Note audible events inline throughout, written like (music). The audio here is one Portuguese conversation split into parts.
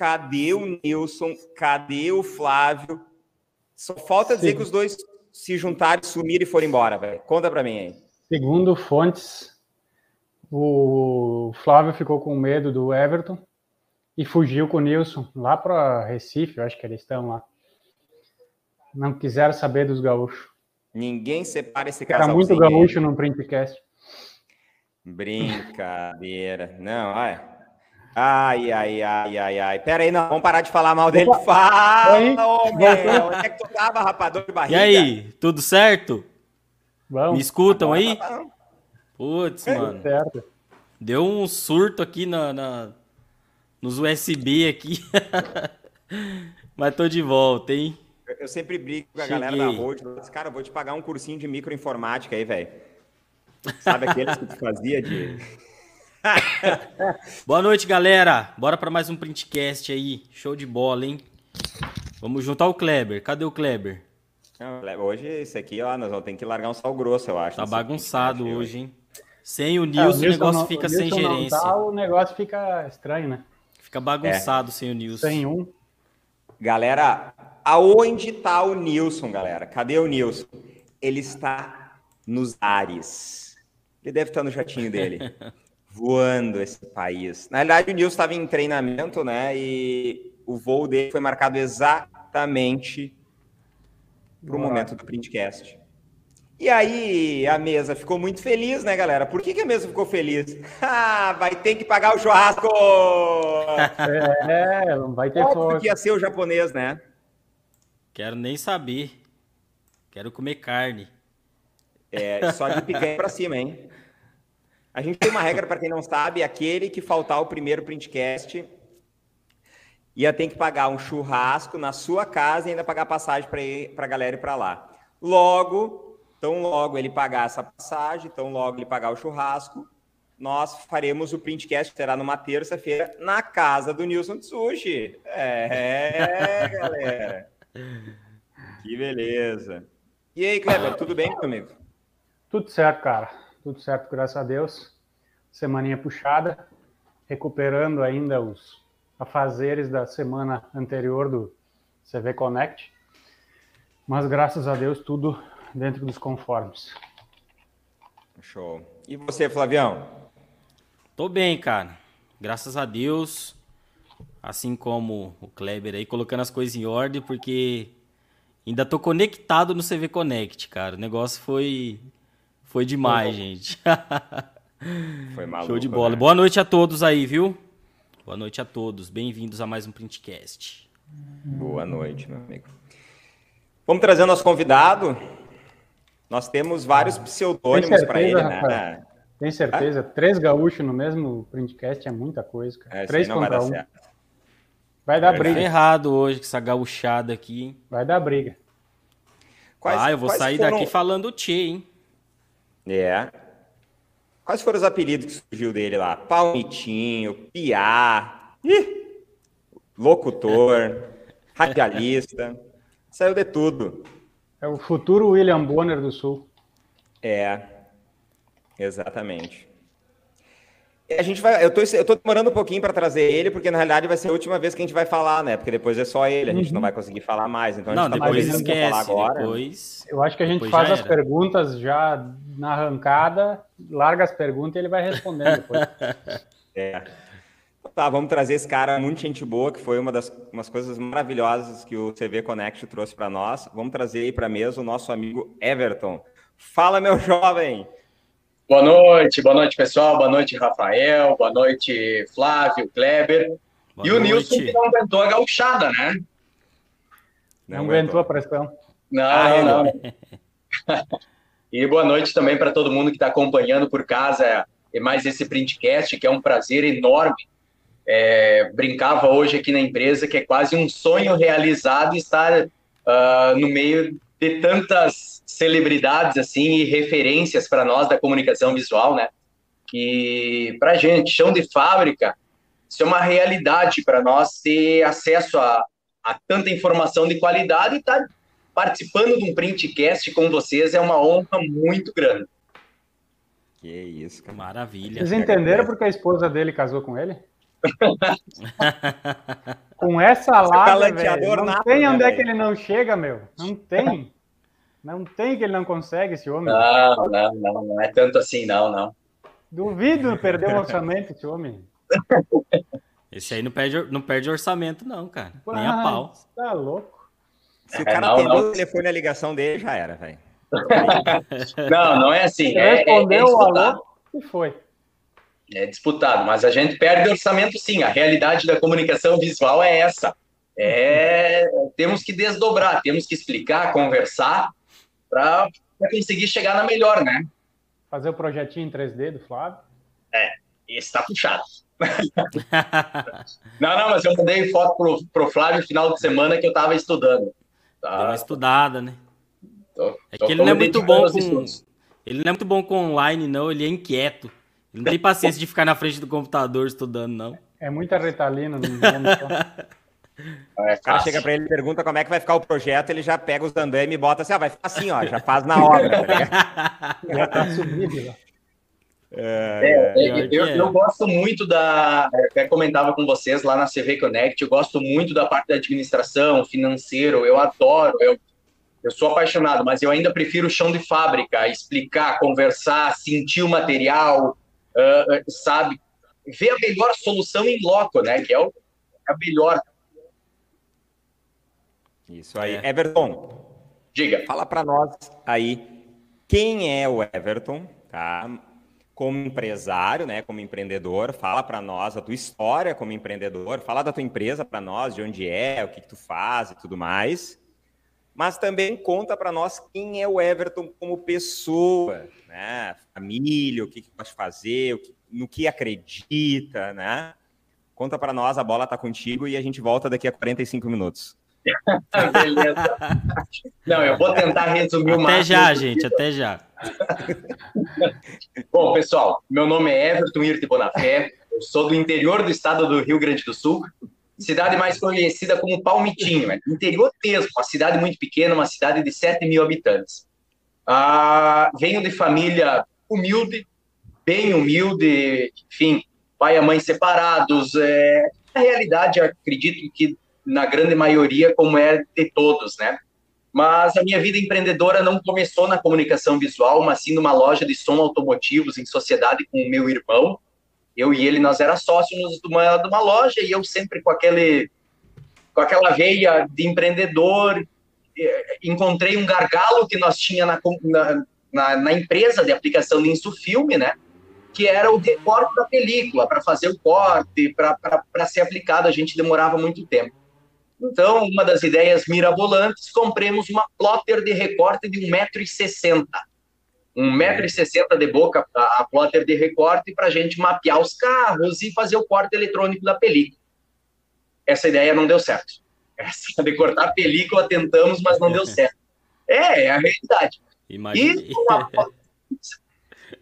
cadê o Nilson? Cadê o Flávio? Só falta dizer Sim. que os dois se juntaram, sumiram e foram embora, velho. Conta pra mim aí. Segundo fontes, o Flávio ficou com medo do Everton e fugiu com o Nilson lá para Recife, eu acho que eles estão lá. Não quiseram saber dos gaúchos. Ninguém separa esse casal. Era muito gaúcho no printcast. Brincadeira. Não, olha. Ai, ai, ai, ai, ai. Pera aí, não, vamos parar de falar mal dele. Fala, ô, (laughs) meu. Onde é que tu tava, rapador de barriga? E aí, tudo certo? Vamos. Me escutam aí? Putz, é, mano. Certo. Deu um surto aqui na, na nos USB aqui. (laughs) Mas tô de volta, hein? Eu sempre brigo com a Cheguei. galera da Road. Cara, eu vou te pagar um cursinho de microinformática aí, velho. Sabe aqueles que tu fazia de. (laughs) Boa noite, galera. Bora para mais um printcast aí. Show de bola, hein? Vamos juntar o Kleber. Cadê o Kleber? hoje, esse aqui, ó, nós vamos ter que largar um sal grosso, eu acho. Tá bagunçado hoje, hein? Sem o Nilson, é, o, Nilson o negócio não, fica o sem gerência. Tá, o negócio fica estranho, né? Fica bagunçado é. sem o Nilson. Sem um. Galera, aonde tá o Nilson, galera? Cadê o Nilson? Ele está nos ares. Ele deve estar no jatinho dele. (laughs) voando esse país. Na verdade, o Nilson estava em treinamento, né? E o voo dele foi marcado exatamente para o momento do printcast. E aí a mesa ficou muito feliz, né, galera? Por que, que a mesa ficou feliz? (laughs) Ah, vai ter que pagar o churrasco! (laughs) É, não vai ter força. que ia ser o japonês, né? Quero nem saber. Quero comer carne. É, só de picanha para cima, hein? A gente tem uma regra, para quem não sabe, aquele que faltar o primeiro printcast ia ter que pagar um churrasco na sua casa e ainda pagar passagem para a galera ir para lá. Logo, tão logo ele pagar essa passagem, tão logo ele pagar o churrasco, nós faremos o printcast, que será numa terça-feira, na casa do Nilson Tsushi. É, galera. Que beleza. E aí, Kleber, tudo bem, meu amigo? Tudo certo, cara tudo certo, graças a Deus. Semaninha puxada, recuperando ainda os afazeres da semana anterior do CV Connect. Mas graças a Deus, tudo dentro dos conformes. Show. E você, Flavião? Tô bem, cara. Graças a Deus. Assim como o Kleber aí, colocando as coisas em ordem, porque ainda tô conectado no CV Connect, cara. O negócio foi foi demais, Foi gente. (laughs) Foi maluco. Show de bola. Né? Boa noite a todos aí, viu? Boa noite a todos. Bem-vindos a mais um Printcast. Boa noite, meu amigo. Vamos trazer nosso convidado. Nós temos vários pseudônimos para ele, né? Tem certeza? Ah? Três gaúchos no mesmo printcast é muita coisa, cara. É, Três contra um. Certo. Vai dar é briga. errado hoje com essa gauchada aqui, hein? Vai dar briga. Quais, ah, eu vou sair foram... daqui falando Tchê, hein? É. Quais foram os apelidos que surgiu dele lá? Palmitinho, Piá, ih, locutor, (laughs) radialista. Saiu de tudo. É o futuro William Bonner do Sul. É, exatamente. A gente vai, eu tô, eu tô demorando um pouquinho para trazer ele, porque na realidade vai ser a última vez que a gente vai falar, né? Porque depois é só ele, a gente uhum. não vai conseguir falar mais. Então a gente não, tá depois esquece, falar agora. Depois, eu acho que a gente faz as perguntas já na arrancada, larga as perguntas e ele vai respondendo depois. (laughs) é. Tá, vamos trazer esse cara, muito gente boa, que foi uma das umas coisas maravilhosas que o CV Connect trouxe para nós. Vamos trazer aí para mesa o nosso amigo Everton. Fala, meu jovem! Boa noite, boa noite, pessoal. Boa noite, Rafael. Boa noite, Flávio, Kleber. Boa e noite. o Nilson que não aguentou a gauchada, né? Não, não aguentou a pressão. Não, ah, não, não. (laughs) e boa noite também para todo mundo que está acompanhando por casa e mais esse printcast, que é um prazer enorme. É, brincava hoje aqui na empresa que é quase um sonho realizado estar uh, no meio de tantas celebridades assim e referências para nós da comunicação visual, né? Que para gente, chão de fábrica, isso é uma realidade para nós ter acesso a, a tanta informação de qualidade e estar tá participando de um printcast com vocês é uma honra muito grande. Que isso, que maravilha. Vocês entenderam porque a esposa dele casou com ele? (laughs) Com essa lata, velho, não nada, tem onde é que ele não chega, meu. Não (laughs) tem. Não tem que ele não consegue, esse homem. Não, não, não, não é tanto assim, não, não. Duvido perder o orçamento, esse homem. (laughs) Esse aí não perde, não perde orçamento, não, cara. Nem a pau. Tá louco. Se o cara é, atendeu o telefone na ligação dele, já era, velho. (laughs) não, não é assim. É, respondeu é, é o alô e foi. É disputado, mas a gente perde orçamento sim. A realidade da comunicação visual é essa. É, temos que desdobrar, temos que explicar, conversar para conseguir chegar na melhor, né? Fazer o projetinho em 3D do Flávio. É, está puxado. (laughs) não, não, mas eu mandei foto pro, pro Flávio no final de semana que eu estava estudando. Tá? Deu uma estudada, né? Tô, é que ele não é muito bom com. Ele não é muito bom com online, não, ele é inquieto. Ele não tem paciência de ficar na frente do computador estudando, não. É muita retalina no É o cara chega para ele e pergunta como é que vai ficar o projeto, ele já pega os andames e bota assim, ah, vai ficar assim, ó, já faz na obra, tá (laughs) já tá subido, é, é, é, eu, é. eu, gosto muito da. Até comentava com vocês lá na CV Connect, eu gosto muito da parte da administração, financeiro, eu adoro, eu, eu sou apaixonado, mas eu ainda prefiro o chão de fábrica, explicar, conversar, sentir o material, uh, sabe? Ver a melhor solução em loco, né? Que é o, a melhor. Isso aí. É. Everton, diga. Fala para nós aí quem é o Everton, tá? Como empresário, né? Como empreendedor, fala para nós a tua história como empreendedor, fala da tua empresa para nós, de onde é, o que, que tu faz e tudo mais mas também conta para nós quem é o Everton como pessoa, né? Família, o que, que pode fazer, que, no que acredita, né? Conta para nós, a bola está contigo e a gente volta daqui a 45 minutos. (laughs) Beleza. Não, eu vou tentar resumir o máximo. Até já, gente, até já. (laughs) Bom, pessoal, meu nome é Everton Irte Bonafé, eu sou do interior do estado do Rio Grande do Sul, cidade mais conhecida como Palmitinho, né? interior mesmo, uma cidade muito pequena, uma cidade de 7 mil habitantes. Ah, venho de família humilde, bem humilde, enfim, pai e mãe separados. É, na realidade, acredito que na grande maioria, como é de todos, né? Mas a minha vida empreendedora não começou na comunicação visual, mas sim numa loja de som automotivos em sociedade com o meu irmão, eu e ele, nós era sócios de uma, de uma loja e eu sempre com aquele com aquela veia de empreendedor, encontrei um gargalo que nós tinha na, na, na empresa de aplicação de insufilme, né? Que era o recorte da película, para fazer o corte, para ser aplicado, a gente demorava muito tempo. Então, uma das ideias mirabolantes, compremos uma plotter de recorte de 1,60m um metro e sessenta de boca a plotter de recorte para a gente mapear os carros e fazer o corte eletrônico da película. Essa ideia não deu certo. De cortar a película tentamos, mas não deu certo. É, é a realidade. Imagina. Uma...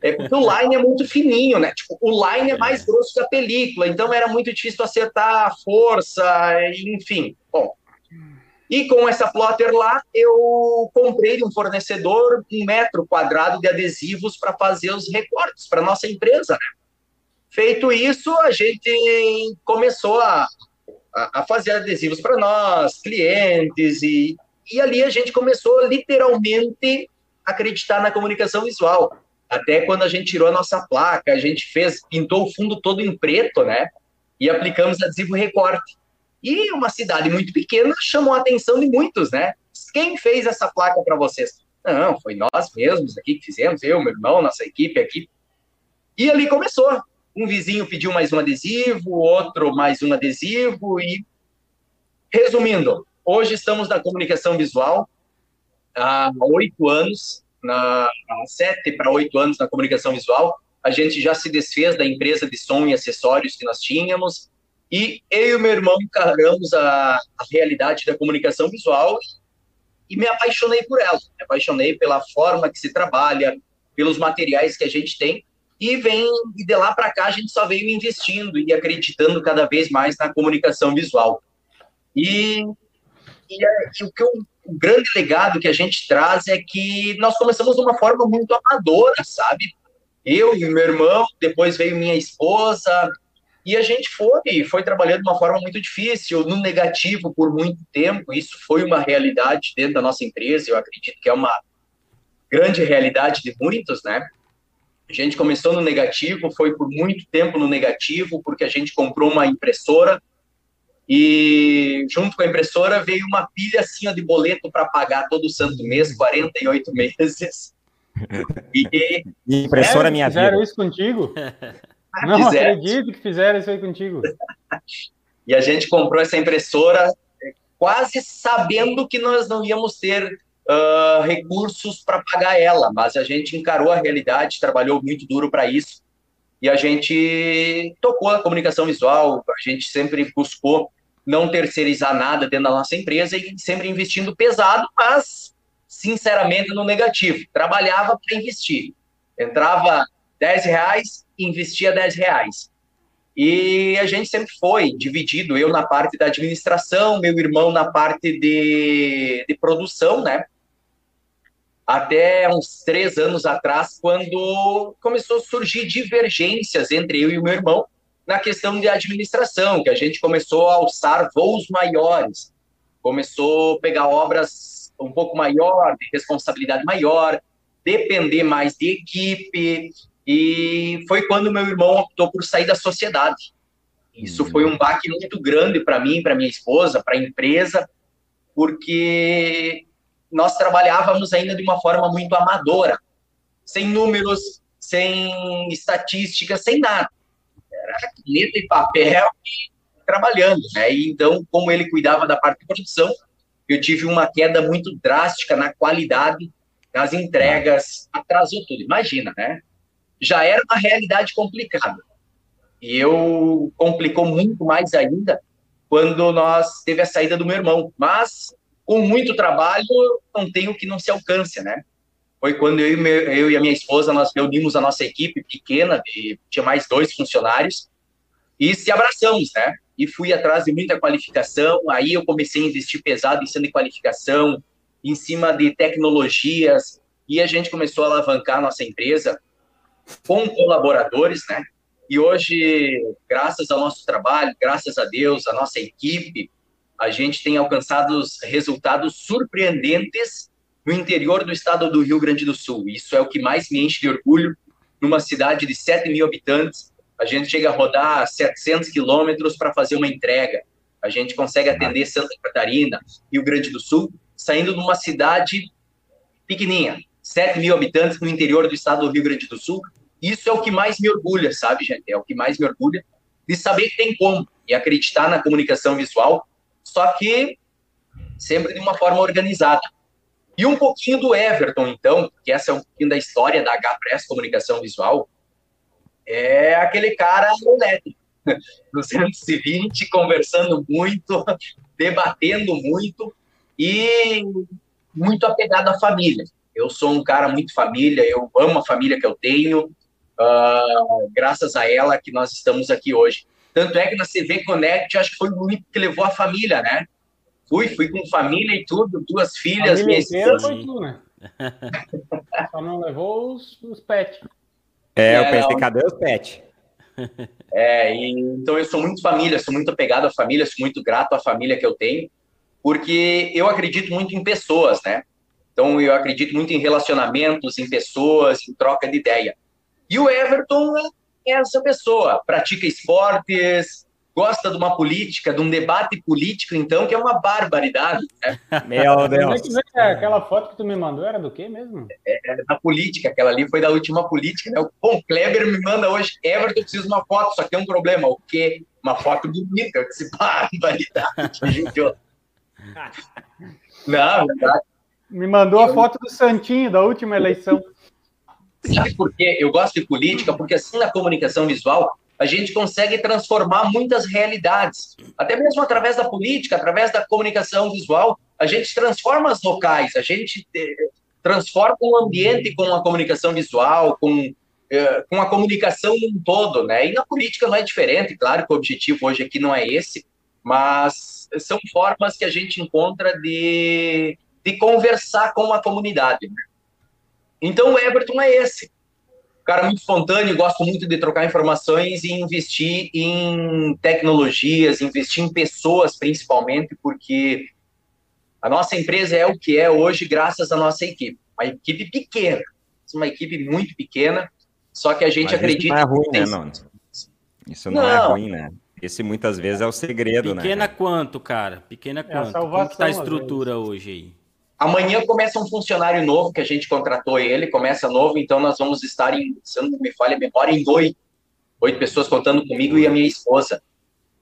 É porque o line é muito fininho, né? Tipo, o line é mais grosso que a película, então era muito difícil acertar a força, enfim. Bom, e com essa plotter lá, eu comprei de um fornecedor um metro quadrado de adesivos para fazer os recortes para nossa empresa. Né? Feito isso, a gente começou a, a, fazer adesivos para nós, clientes, e, e ali a gente começou literalmente a acreditar na comunicação visual. Até quando a gente tirou a nossa placa, a gente fez, pintou o fundo todo em preto, né? E aplicamos adesivo recorte. E uma cidade muito pequena chamou a atenção de muitos, né? Quem fez essa placa para vocês? Não, foi nós mesmos aqui que fizemos, eu, meu irmão, nossa equipe aqui. E ali começou. Um vizinho pediu mais um adesivo, outro mais um adesivo e resumindo, hoje estamos na comunicação visual há oito anos, na, sete para oito anos na comunicação visual. A gente já se desfez da empresa de som e acessórios que nós tínhamos, e eu e meu irmão encaramos a, a realidade da comunicação visual e me apaixonei por ela. Me apaixonei pela forma que se trabalha, pelos materiais que a gente tem. E vem e de lá para cá a gente só veio investindo e acreditando cada vez mais na comunicação visual. E, e, e o que eu, o grande legado que a gente traz é que nós começamos de uma forma muito amadora, sabe? Eu e meu irmão, depois veio minha esposa, E a gente foi, foi trabalhando de uma forma muito difícil, no negativo por muito tempo. Isso foi uma realidade dentro da nossa empresa. Eu acredito que é uma grande realidade de muitos, né? A gente começou no negativo, foi por muito tempo no negativo, porque a gente comprou uma impressora e junto com a impressora veio uma pilha assim ó, de boleto para pagar todo santo mês, 48 meses. E, impressora é, minha fizeram vida. isso contigo? (laughs) Não fizeram. acredito que fizeram isso aí contigo. e a gente comprou essa impressora é, quase sabendo que nós não íamos ter uh, recursos para pagar ela, mas a gente encarou a realidade, trabalhou muito duro para isso e a gente tocou a comunicação visual, a gente sempre buscou não terceirizar nada dentro da nossa empresa e sempre investindo pesado, mas sinceramente no negativo. Trabalhava para investir. Entrava 10 reais, investia 10 reais. E a gente sempre foi dividido, eu na parte da administração, meu irmão na parte de, de produção, né? Até uns três anos atrás, quando começou a surgir divergências entre eu e o meu irmão, na questão de administração, que a gente começou a alçar voos maiores, começou a pegar obras um pouco maior, de responsabilidade maior, depender mais de equipe, e foi quando meu irmão optou por sair da sociedade. Isso foi um baque muito grande para mim, para minha esposa, para a empresa, porque nós trabalhávamos ainda de uma forma muito amadora, sem números, sem estatísticas, sem nada era caneta e papel e trabalhando, né? E então, como ele cuidava da parte de produção, eu tive uma queda muito drástica na qualidade das entregas, atrasou tudo. Imagina, né? Já era uma realidade complicada. E eu complicou muito mais ainda quando nós teve a saída do meu irmão. Mas com muito trabalho, não tem o que não se alcance, né? foi quando eu e, meu, eu e, a minha esposa nós reunimos a nossa equipe pequena, de, tinha mais dois funcionários, e se abraçamos, né? E fui atrás de muita qualificação. Aí eu comecei a investir pesado em cima de qualificação, em cima de tecnologias, e a gente começou a alavancar a nossa empresa com colaboradores, né? E hoje, graças ao nosso trabalho, graças a Deus, a nossa equipe, a gente tem alcançado resultados surpreendentes no interior do estado do Rio Grande do Sul. Isso é o que mais me enche de orgulho. Numa cidade de 7 mil habitantes, a gente chega a rodar 700 quilômetros para fazer uma entrega. A gente consegue atender Santa Catarina, Rio Grande do Sul, saindo de uma cidade pequenininha, 7 mil habitantes no interior do estado do Rio Grande do Sul. Isso é o que mais me orgulha, sabe, gente? É o que mais me orgulha de saber que tem como e acreditar na comunicação visual, só que sempre de uma forma organizada. E um pouquinho do Everton, então, que essa é um pouquinho da história da H-Press Comunicação Visual, é aquele cara elétrico, (laughs) 220, conversando muito, (laughs) debatendo muito e muito apegado à família. Eu sou um cara muito família, eu amo a família que eu tenho, uh, graças a ela que nós estamos aqui hoje. Tanto é que na CV Connect, acho que foi o único que levou a família, né? Fui, fui com família e tudo, duas filhas, minha esposa. Foi tu, né? (laughs) Só não levou os, os pets. É, é, eu pensei, cadê os pets? É, e, então eu sou muito família, sou muito apegado à família, sou muito grato à família que eu tenho, porque eu acredito muito em pessoas, né? Então eu acredito muito em relacionamentos, em pessoas, em troca de ideia. E o Everton é essa pessoa, pratica esportes, gosta de uma política, de um debate político, então, que é uma barbaridade. Né? (laughs) Meu Deus. É aquela foto que tu me mandou era do quê mesmo? É, é da política, aquela ali foi da última política, né? Bom, Kleber me manda hoje, Everton, preciso de uma foto, só que tem um problema, o quê? Uma foto bonita, eu disse, (laughs) barbaridade, (laughs) Não, verdade. Me mandou a foto do Santinho, da última eleição. Sabe por quê? Eu gosto de política, porque assim na comunicação visual, a gente consegue transformar muitas realidades. Até mesmo através da política, através da comunicação visual, a gente transforma as locais, a gente eh, transforma o ambiente com a comunicação visual, com, eh, com a comunicação um todo, né? E na política não é diferente, claro que o objetivo hoje aqui não é esse, mas são formas que a gente encontra de, de conversar com a comunidade. Né? Então o Everton é esse cara muito espontâneo, gosto muito de trocar informações e investir em tecnologias, investir em pessoas principalmente, porque a nossa empresa é o que é hoje graças à nossa equipe. Uma equipe pequena, uma equipe muito pequena, só que a gente Mas acredita. Isso não é ruim, né, não? Isso não, é não, é ruim, né? Esse muitas vezes é o segredo, pequena né? Pequena quanto, cara? Pequena quanto? É salvação, Como que tá a estrutura hoje aí? Amanhã começa um funcionário novo que a gente contratou ele, começa novo, então nós vamos estar em, se não me falha a memória, em oito, oito pessoas contando comigo e a minha esposa.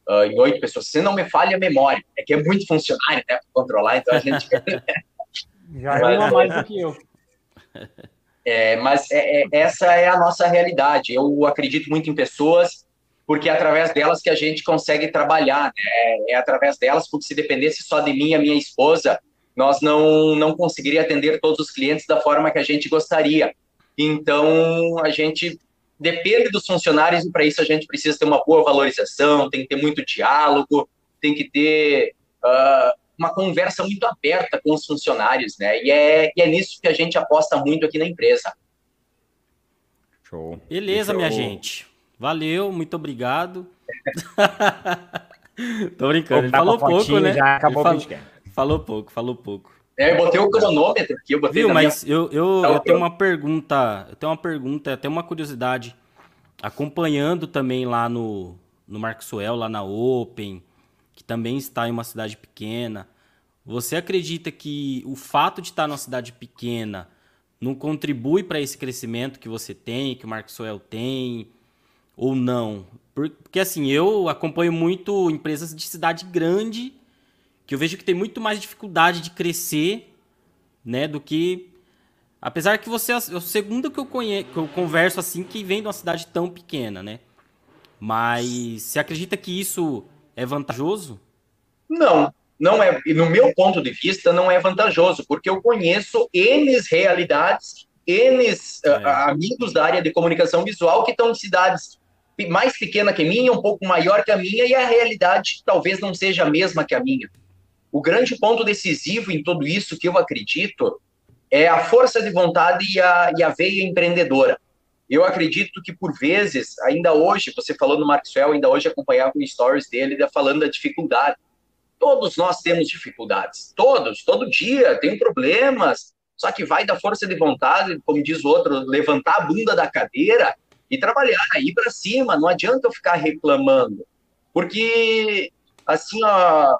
Uh, em oito pessoas, se não me falha a memória, é que é muito funcionário, né, para controlar, então a gente... (laughs) Já é uma mais do que eu. É, mas é, é, essa é a nossa realidade. Eu acredito muito em pessoas, porque é através delas que a gente consegue trabalhar. Né? É através delas, porque se dependesse só de mim e a minha esposa, nós não, não conseguiria atender todos os clientes da forma que a gente gostaria. Então, a gente depende dos funcionários e para isso a gente precisa ter uma boa valorização, tem que ter muito diálogo, tem que ter uh, uma conversa muito aberta com os funcionários, né? E é, e é nisso que a gente aposta muito aqui na empresa. Show. Beleza, Show. minha gente. Valeu, muito obrigado. (laughs) (laughs) Tô brincando, ele falou pouco, né? Já acabou ele falou, falou pouco, falou pouco. É, eu botei o cronômetro aqui, eu botei Viu, mas minha... eu, eu, tá eu tenho uma pergunta, eu tenho uma pergunta, até uma curiosidade. Acompanhando também lá no, no Marcosuel, lá na Open, que também está em uma cidade pequena. Você acredita que o fato de estar numa cidade pequena não contribui para esse crescimento que você tem, que o Marcosuel tem, ou não? Porque assim, eu acompanho muito empresas de cidade grande que eu vejo que tem muito mais dificuldade de crescer, né, do que apesar que você é o segundo que eu conheço, que eu converso assim que vem de uma cidade tão pequena, né? Mas você acredita que isso é vantajoso? Não, não é. E no meu ponto de vista, não é vantajoso, porque eu conheço N realidades, N é. uh, amigos da área de comunicação visual que estão em cidades mais pequena que a minha, um pouco maior que a minha, e a realidade talvez não seja a mesma que a minha. O grande ponto decisivo em tudo isso que eu acredito é a força de vontade e a, e a veia empreendedora. Eu acredito que, por vezes, ainda hoje, você falou no Maxwell, ainda hoje acompanhava com stories dele falando da dificuldade. Todos nós temos dificuldades, todos, todo dia tem problemas, só que vai da força de vontade, como diz o outro, levantar a bunda da cadeira e trabalhar, ir para cima. Não adianta eu ficar reclamando, porque assim, ó,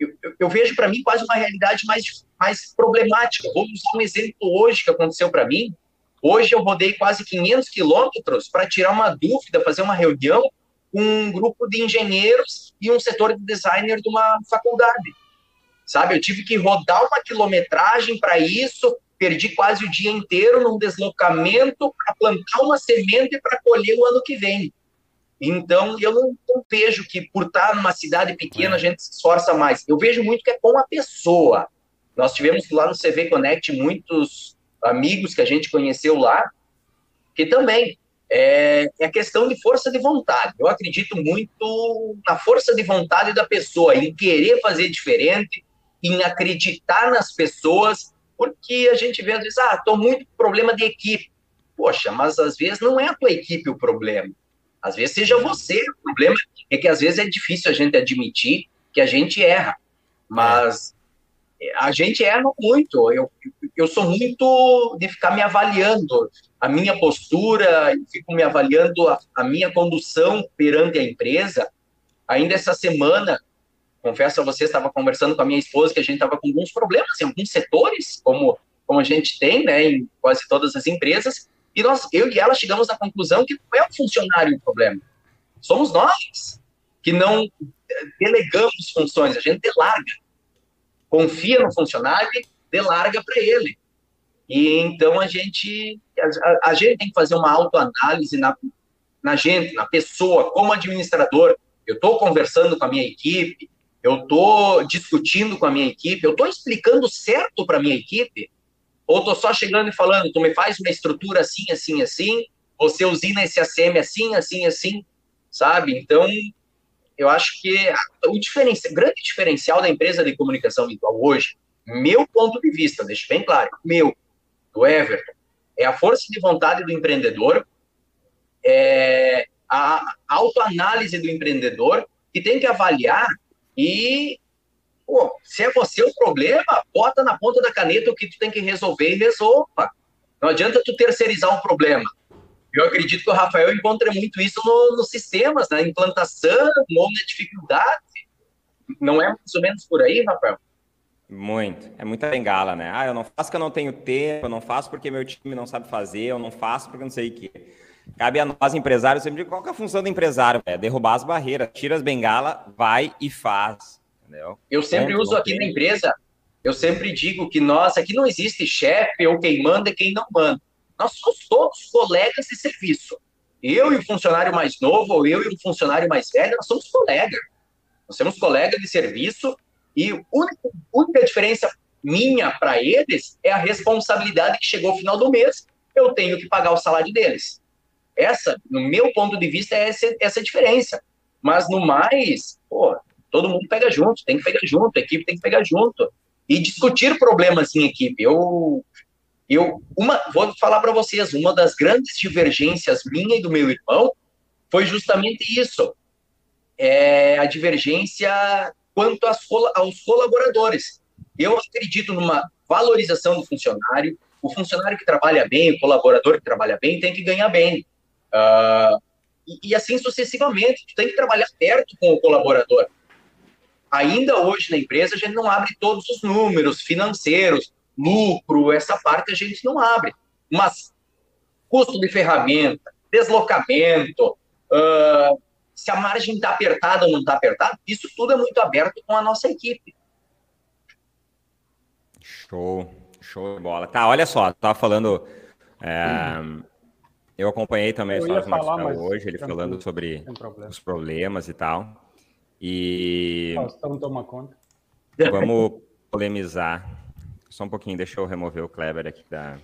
eu, eu vejo para mim quase uma realidade mais, mais problemática. Vou usar um exemplo hoje que aconteceu para mim. Hoje eu rodei quase 500 quilômetros para tirar uma dúvida, fazer uma reunião com um grupo de engenheiros e um setor de designer de uma faculdade. Sabe, eu tive que rodar uma quilometragem para isso, perdi quase o dia inteiro num deslocamento para plantar uma semente para colher o ano que vem. Então, eu não, vejo que por estar numa cidade pequena a gente se esforça mais. Eu vejo muito que é com a pessoa. Nós tivemos lá no CV Connect muitos amigos que a gente conheceu lá, que também é, é questão de força de vontade. Eu acredito muito na força de vontade da pessoa, em querer fazer diferente, em acreditar nas pessoas, porque a gente vê às vezes, ah, estou muito com problema de equipe. Poxa, mas às vezes não é a tua equipe o problema às vezes seja você. O problema é que às vezes é difícil a gente admitir que a gente erra. Mas a gente erra muito. Eu, eu sou muito de ficar me avaliando a minha postura, fico me avaliando a, a minha condução perante a empresa. Ainda essa semana, confesso a você, estava conversando com a minha esposa que a gente estava com alguns problemas em alguns setores, como, como a gente tem né, em quase todas as empresas, e nós, eu e ela chegamos à conclusão que não é o funcionário o problema. Somos nós que não delegamos funções, a gente delarga. Confia no funcionário e delarga para ele. E então a gente, a, a, gente tem que fazer uma autoanálise na, na gente, na pessoa, como administrador. Eu estou conversando com a minha equipe, eu estou discutindo com a minha equipe, eu estou explicando certo para a minha equipe ou tô só chegando e falando, tu me faz uma estrutura assim, assim, assim, você usina esse ACM assim, assim, assim, sabe? Então, eu acho que o grande diferencial da empresa de comunicação visual hoje, meu ponto de vista, deixa bem claro, meu, do Everton, É a força de vontade do empreendedor, é a autoanálise do empreendedor, que tem que avaliar e, pô, se é você o problema, bota na ponta da caneta o que tu tem que resolver e resolva. Não adianta tu terceirizar um problema. Eu acredito que o Rafael encontra muito isso no, nos sistemas, na implantação ou na dificuldade. Não é mais ou menos por aí, Rafael? Muito. É muita bengala, né? Ah, eu não faço porque eu não tenho tempo, eu não faço porque meu time não sabe fazer, eu não faço porque não sei o que. Cabe a nós, empresários, sempre digo, qual é a função do empresário? É derrubar as barreiras, tira as bengalas, vai e faz. Entendeu? Eu sempre Ponto, uso aqui na empresa, eu sempre digo que nós, aqui não existe chefe ou quem manda e quem não manda. Nós somos todos colegas de serviço. Eu e o funcionário mais novo, ou eu e o funcionário mais velho, nós somos colegas. Nós somos colegas de serviço e a única, única diferença minha para eles é a responsabilidade que chegou ao final do mês. Eu tenho que pagar o salário deles. Essa, no meu ponto de vista, é essa, essa diferença. Mas no mais, pô, todo mundo pega junto, tem que pegar junto, a equipe tem que pegar junto. E discutir problemas em equipe. Eu eu uma, vou falar para vocês, uma das grandes divergências minha e do meu irmão foi justamente isso. É a divergência quanto aos colaboradores. Eu acredito numa valorização do funcionário. O funcionário que trabalha bem, o colaborador que trabalha bem, tem que ganhar bem. Uh, e, e, assim sucessivamente. Tu tem que trabalhar perto com o colaborador. Ainda hoje na empresa, a gente não abre todos os números financeiros, lucro, essa parte a gente não abre. Mas custo de ferramenta, deslocamento, uh, se a margem está apertada ou não está apertada, isso tudo é muito aberto com a nossa equipe. Show, show de bola. Tá, olha só, tava falando. É, eu acompanhei também a história do Marcelo hoje, ele falando sobre os problemas e tal. E. Faustão toma conta. Vamos polemizar só um pouquinho, deixa eu remover o Kleber aqui da,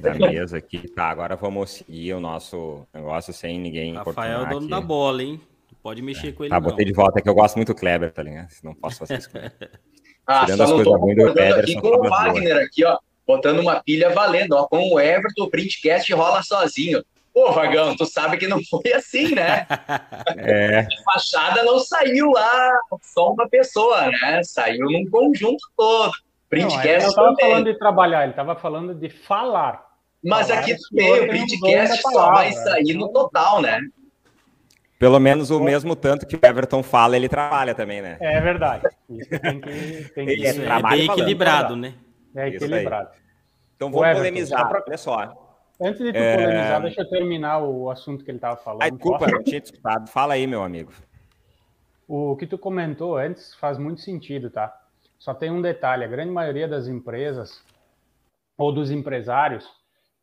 da (laughs) mesa aqui. Tá, agora vamos seguir o nosso negócio sem ninguém Rafael é o dono aqui. da bola, hein? Pode mexer é. com ele Tá, não. botei de volta aqui, eu gosto muito do Kleber, tá ligado? Não posso fazer isso (laughs) ah, Tirando as coisas ruins do Kleber, aqui com o Wagner boas. aqui, ó, botando uma pilha valendo, ó, com o Everton, o printcast rola sozinho. Pô, Vagão, tu sabe que não foi assim, né? (laughs) É. A fachada não saiu lá só uma pessoa, né? Saiu num conjunto todo. Printcast não, ele não estava falando de trabalhar, ele estava falando de falar. Mas falar aqui também, o printcast só vai sair no total, né? Pelo menos o mesmo tanto que o Everton fala, ele trabalha também, né? É verdade. Isso tem que, tem que... é, é bem equilibrado, né? É equilibrado. Então vamos Everton, polemizar, pra... olha só. Antes de tu é... polemizar, deixa eu terminar o assunto que ele estava falando. Ai, desculpa, não tinha escutado. Fala aí, meu amigo. O que tu comentou antes faz muito sentido, tá? Só tem um detalhe: a grande maioria das empresas ou dos empresários,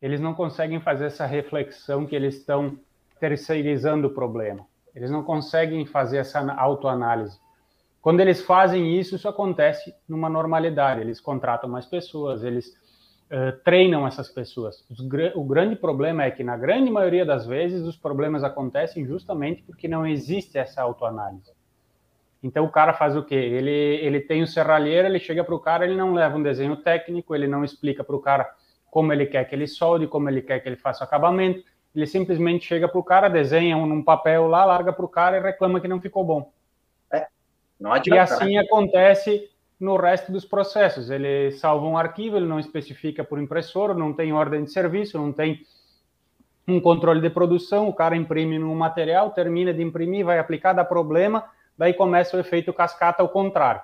eles não conseguem fazer essa reflexão que eles estão terceirizando o problema. Eles não conseguem fazer essa autoanálise. Quando eles fazem isso, isso acontece numa normalidade. Eles contratam mais pessoas, eles uh, treinam essas pessoas. O grande problema é que, na grande maioria das vezes, os problemas acontecem justamente porque não existe essa autoanálise. Então o cara faz o quê? Ele, ele tem o serralheiro, ele chega para o cara, ele não leva um desenho técnico, ele não explica para o cara como ele quer que ele solde, como ele quer que ele faça o acabamento. Ele simplesmente chega para o cara, desenha num papel lá, larga para o cara e reclama que não ficou bom. É, não adianta, e assim né? acontece no resto dos processos. Ele salva um arquivo, ele não especifica por impressora, não tem ordem de serviço, não tem um controle de produção, o cara imprime no material, termina de imprimir, vai aplicar, dá problema, daí começa o efeito cascata ao contrário.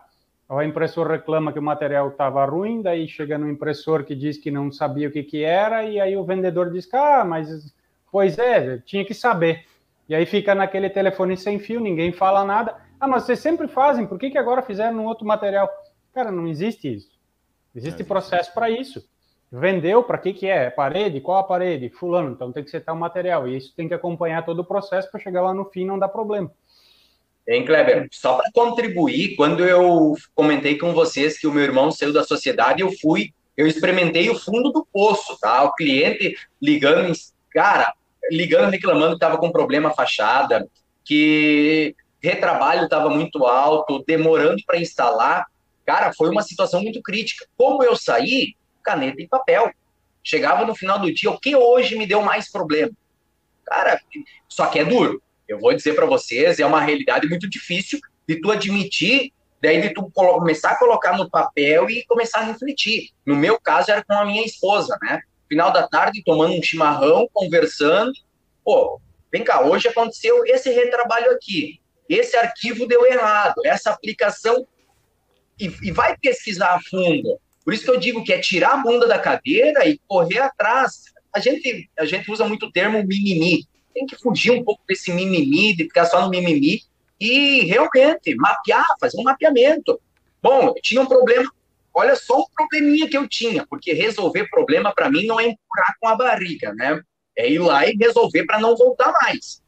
O impressor reclama que o material estava ruim, daí chega no impressor que diz que não sabia o que, que era, e aí o vendedor diz ah, mas, pois é, tinha que saber. E aí fica naquele telefone sem fio, ninguém fala nada. Ah, mas vocês sempre fazem, por que, que agora fizeram um outro material? Cara, não existe isso. Existe processo para isso. Vendeu, para que, que é? Parede? Qual a parede? Fulano, então tem que ser tal material. E isso tem que acompanhar todo o processo para chegar lá no fim e não dar problema. Hein, Kleber? Só para contribuir, quando eu comentei com vocês que o meu irmão saiu da sociedade, eu fui, eu experimentei o fundo do poço, tá? O cliente ligando, cara, ligando reclamando que estava com problema fachada, que retrabalho estava muito alto, demorando para instalar. Cara, foi uma situação muito crítica. Como eu saí, caneta e papel. Chegava no final do dia, o que hoje me deu mais problema? Cara, só que é duro. Eu vou dizer para vocês, é uma realidade muito difícil de tu admitir, daí de tu começar a colocar no papel e começar a refletir. No meu caso, era com a minha esposa, né? Final da tarde, tomando um chimarrão, conversando. Pô, vem cá, hoje aconteceu esse retrabalho aqui. Esse arquivo deu errado, essa aplicação. E, e vai pesquisar a fundo. Por isso que eu digo que é tirar a bunda da cadeira e correr atrás. A gente, a gente usa muito o termo mimimi. Tem que fugir um pouco desse mimimi, de ficar só no mimimi e realmente mapear, fazer um mapeamento. Bom, eu tinha um problema, olha só o probleminha que eu tinha, porque resolver problema para mim não é empurrar com a barriga, né? É ir lá e resolver para não voltar mais.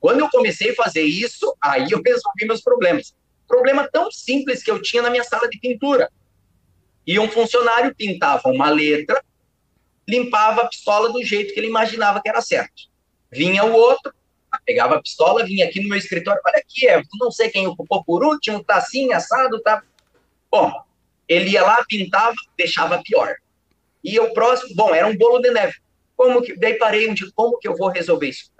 Quando eu comecei a fazer isso, aí eu resolvi meus problemas. Problema tão simples que eu tinha na minha sala de pintura. E um funcionário pintava uma letra, limpava a pistola do jeito que ele imaginava que era certo. Vinha o outro, pegava a pistola, vinha aqui no meu escritório, olha aqui, é, não sei quem ocupou por último, tá assim, assado, tá... Bom, ele ia lá, pintava, deixava pior. E o próximo, bom, era um bolo de neve. Como que, daí parei um dia, como que eu vou resolver isso?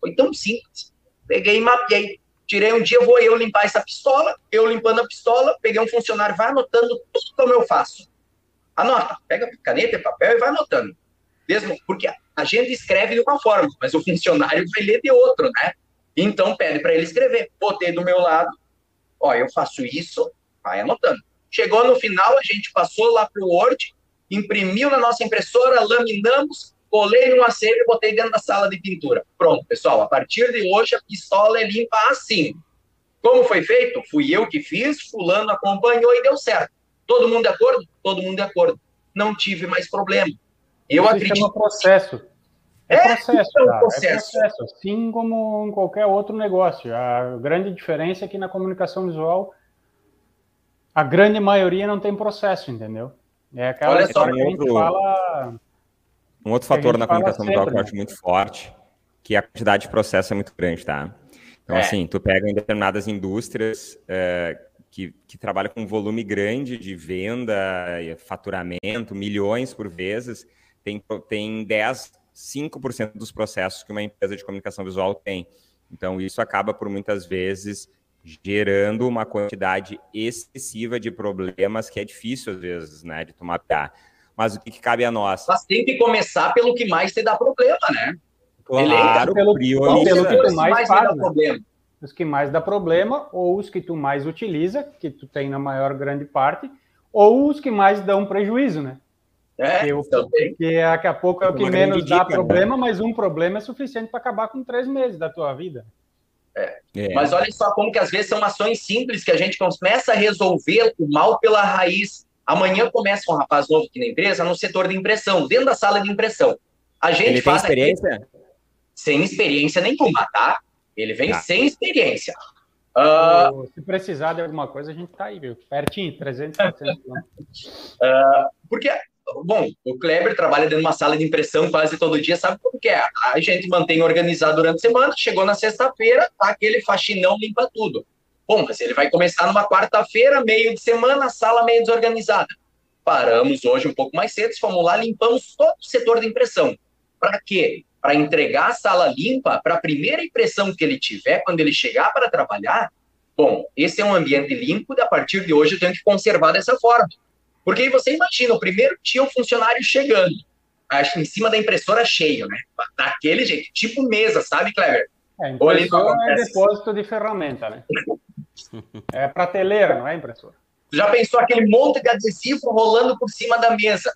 Foi tão simples. Peguei e mapeei. Tirei um dia, vou eu limpar essa pistola, eu limpando a pistola, peguei um funcionário, vai anotando tudo como eu faço. Anota, pega caneta e papel e vai anotando. Mesmo porque a gente escreve de uma forma, mas o funcionário vai ler de outro, né? Então pede para ele escrever. Botei do meu lado, ó, eu faço isso, vai anotando. Chegou no final, a gente passou lá para o Word, imprimiu na nossa impressora, laminamos, colei num acervo e botei dentro da sala de pintura. Pronto, pessoal, a partir de hoje a pistola é limpa assim. Como foi feito? Fui eu que fiz, fulano acompanhou e deu certo. Todo mundo de acordo? Todo mundo de acordo. Não tive mais problema. Eu Isso acredito. Chama processo. É, é processo, é, um processo. é processo, assim como em qualquer outro negócio. A grande diferença é que na comunicação visual a grande maioria não tem processo, entendeu? É aquela Olha história que a gente fala. Um outro fator na comunicação visual que eu acho muito forte, que a quantidade de processo é muito grande, tá? Então, é. assim, tu pega em determinadas indústrias é, que, que trabalham com um volume grande de venda, faturamento, milhões por vezes, tem, tem 10, 5% dos processos que uma empresa de comunicação visual tem. Então, isso acaba por muitas vezes gerando uma quantidade excessiva de problemas que é difícil, às vezes, né, de tomar mapear. Mas o que, que, cabe a nós? Mas tem que começar pelo que mais te dá problema, né? Claro, pelo, pelo que tu mais, mais faz, dá né? problema. Os que mais dá problema, ou os que tu mais utiliza, que tu tem na maior grande parte, ou os que mais dão prejuízo, né? É, que, porque daqui a pouco é o que menos dá dica, né? problema, né? mas um problema é suficiente para acabar com três meses da tua vida. É. É. Mas olha só como que às vezes são ações simples que a gente começa a resolver o mal pela raiz. Amanhã começa um rapaz novo aqui na empresa, no setor de impressão, dentro da sala de impressão. A gente Ele faz tem experiência? Aqui, sem experiência nenhuma, tá? Ele vem tá. sem experiência. Uh, Se precisar de alguma coisa, a gente tá aí, viu? Pertinho, 300, 400 uh, Porque Bom, o Kleber trabalha dentro de uma sala de impressão quase todo dia, sabe como que é? A gente mantém organizado durante a semana, chegou na sexta-feira, tá aquele faxinão limpa tudo. Bom, mas ele vai começar numa quarta-feira, meio de semana, sala meio desorganizada. Paramos hoje um pouco mais cedo, fomos lá, limpamos todo o setor de impressão. Para quê? Para entregar a sala limpa para a primeira impressão que ele tiver quando ele chegar para trabalhar. Bom, esse é um ambiente limpo e a partir de hoje eu tenho que conservar dessa forma. Porque aí você imagina, o primeiro dia o funcionário chegando, acho em cima da impressora cheio, né? Daquele jeito, tipo mesa, sabe, Clever? É, impressora é depósito de ferramenta, né? (laughs) é prateleira, não é impressora. Já pensou aquele monte de adesivo rolando por cima da mesa?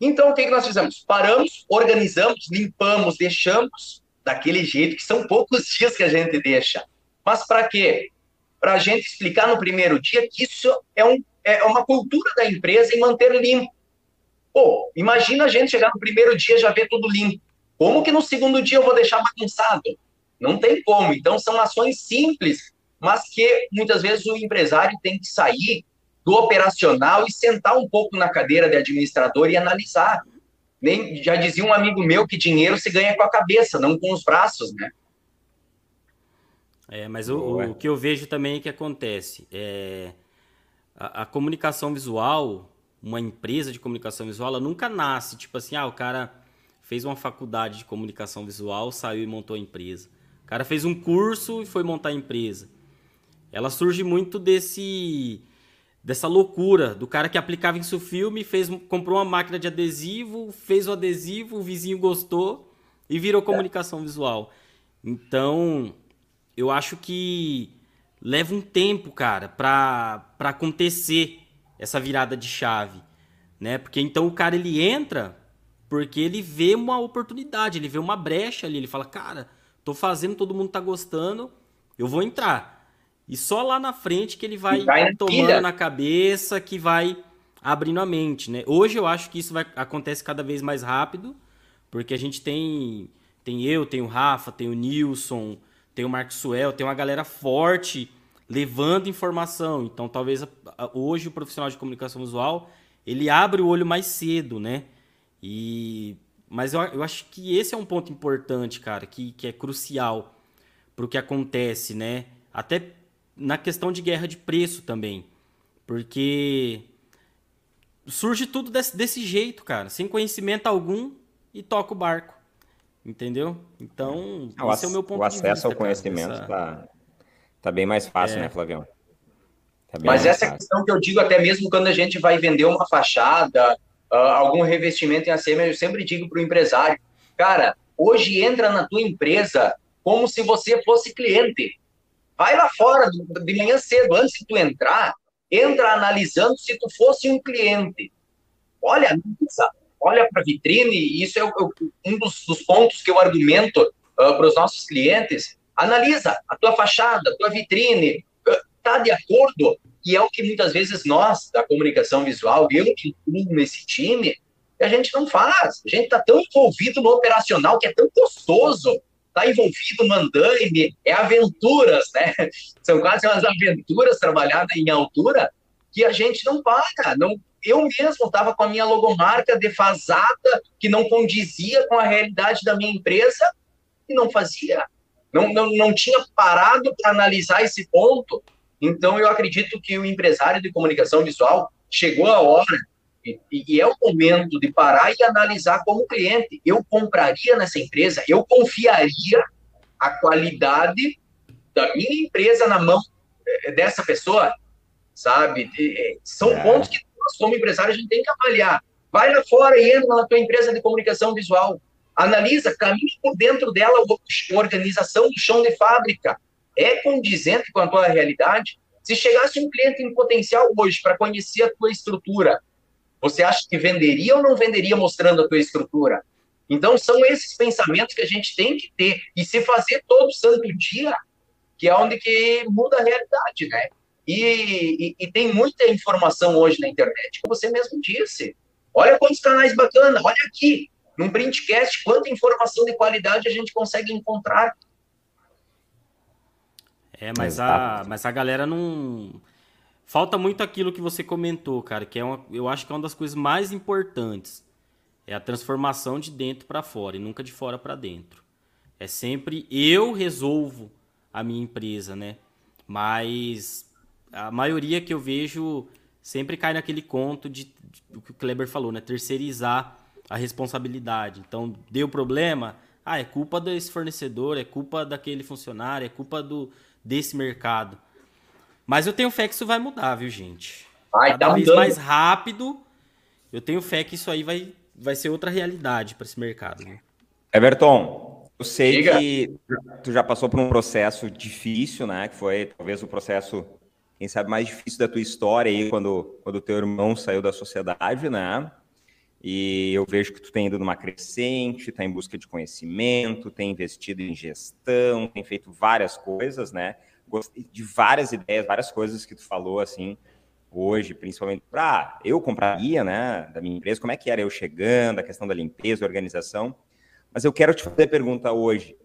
Então, o que, que nós fizemos? Paramos, organizamos, limpamos, deixamos daquele jeito, que são poucos dias que a gente deixa. Mas para quê? Para a gente explicar no primeiro dia que isso é um é uma cultura da empresa em manter limpo. Pô, imagina a gente chegar no primeiro dia já ver tudo limpo. Como que no segundo dia eu vou deixar bagunçado? Não tem como. Então, são ações simples, mas que muitas vezes o empresário tem que sair do operacional e sentar um pouco na cadeira de administrador e analisar. Nem, já dizia um amigo meu que dinheiro se ganha com a cabeça, não com os braços, né? É, mas o, o que eu vejo também é que acontece é a, a comunicação visual, uma empresa de comunicação visual, ela nunca nasce, tipo assim, ah, o cara fez uma faculdade de comunicação visual, saiu e montou a empresa. O cara fez um curso e foi montar a empresa. Ela surge muito desse dessa loucura do cara que aplicava em seu filme, fez, comprou uma máquina de adesivo, fez o adesivo, o vizinho gostou e virou comunicação visual. Então, eu acho que leva um tempo, cara, para acontecer essa virada de chave, né? Porque então o cara ele entra porque ele vê uma oportunidade, ele vê uma brecha ali, ele fala: "Cara, tô fazendo, todo mundo tá gostando, eu vou entrar". E só lá na frente que ele vai, vai tomando na cabeça, que vai abrindo a mente, né? Hoje eu acho que isso vai acontece cada vez mais rápido, porque a gente tem tem eu, tem o Rafa, tem o Nilson, tem o Marcos Suel, tem uma galera forte levando informação. Então, talvez hoje o profissional de comunicação visual ele abre o olho mais cedo, né? E mas eu, eu acho que esse é um ponto importante, cara, que, que é crucial para o que acontece, né? Até na questão de guerra de preço também, porque surge tudo desse, desse jeito, cara, sem conhecimento algum e toca o barco. Entendeu? Então, o esse é o meu ponto de vista. O acesso ao conhecimento está essa... tá bem mais fácil, é. né, Flavião? Tá Mas essa é a questão que eu digo até mesmo quando a gente vai vender uma fachada, uh, algum revestimento em ACM, eu sempre digo para o empresário, cara, hoje entra na tua empresa como se você fosse cliente. Vai lá fora de manhã cedo, antes de tu entrar, entra analisando se tu fosse um cliente. Olha, olha para a vitrine, e isso é um dos, pontos que eu argumento uh, para os nossos clientes. Analisa a tua fachada, a tua vitrine, está uh, de acordo? E é o que muitas vezes nós, da comunicação visual, eu que incluo nesse time, a gente não faz. A gente está tão envolvido no operacional que é tão gostoso está envolvido no andaime, é aventuras, né? (laughs) São quase umas aventuras trabalhadas em altura que a gente não paga, não, eu mesmo estava com a minha logomarca defasada, que não condizia com a realidade da minha empresa, e não fazia. Não, não, não tinha parado para analisar esse ponto. Então, eu acredito que o empresário de comunicação visual chegou a hora, e, e é o momento de parar e analisar como cliente. Eu compraria nessa empresa, eu confiaria a qualidade da minha empresa na mão eh, dessa pessoa, sabe? Eh, são é. pontos que nós, como empresário, a gente tem que avaliar. Vai lá fora e entra na tua empresa de comunicação visual. Analisa, caminha por dentro dela a organização do chão de fábrica. É condizente com a tua realidade? Se chegasse um cliente em potencial hoje para conhecer a tua estrutura, você acha que venderia ou não venderia mostrando a tua estrutura? Então, são esses pensamentos que a gente tem que ter e se fazer todo santo dia, que é onde que muda a realidade, né? E, e, e, tem muita informação hoje na internet, como você mesmo disse. Olha quantos canais bacanas, olha aqui, num printcast, quanta informação de qualidade a gente consegue encontrar. É, mas a, mas a galera não. Falta muito aquilo que você comentou, cara, que é uma, eu acho que é uma das coisas mais importantes. É a transformação de dentro para fora e nunca de fora para dentro. É sempre eu resolvo a minha empresa, né? Mas a maioria que eu vejo sempre cai naquele conto de, de, o que o Kleber falou, né? Terceirizar a responsabilidade. Então, deu problema, ah, é culpa desse fornecedor, é culpa daquele funcionário, é culpa do, desse mercado. Mas eu tenho fé que isso vai mudar, viu, gente? Vai, Cada tá vez mais rápido. Eu tenho fé que isso aí vai, vai ser outra realidade para esse mercado. Né? Everton, eu sei Diga. que tu já passou por um processo difícil, né? Que foi talvez o processo quem sabe, mais difícil da tua história aí, quando o teu irmão saiu da sociedade, né? E eu vejo que tu tem ido numa crescente, está em busca de conhecimento, tem investido em gestão, tem feito várias coisas, né? Gostei de várias ideias, várias coisas que tu falou, assim, hoje, principalmente para eu compraria, né, da minha empresa, como é que era eu chegando, a questão da limpeza, organização. Mas eu quero te fazer pergunta hoje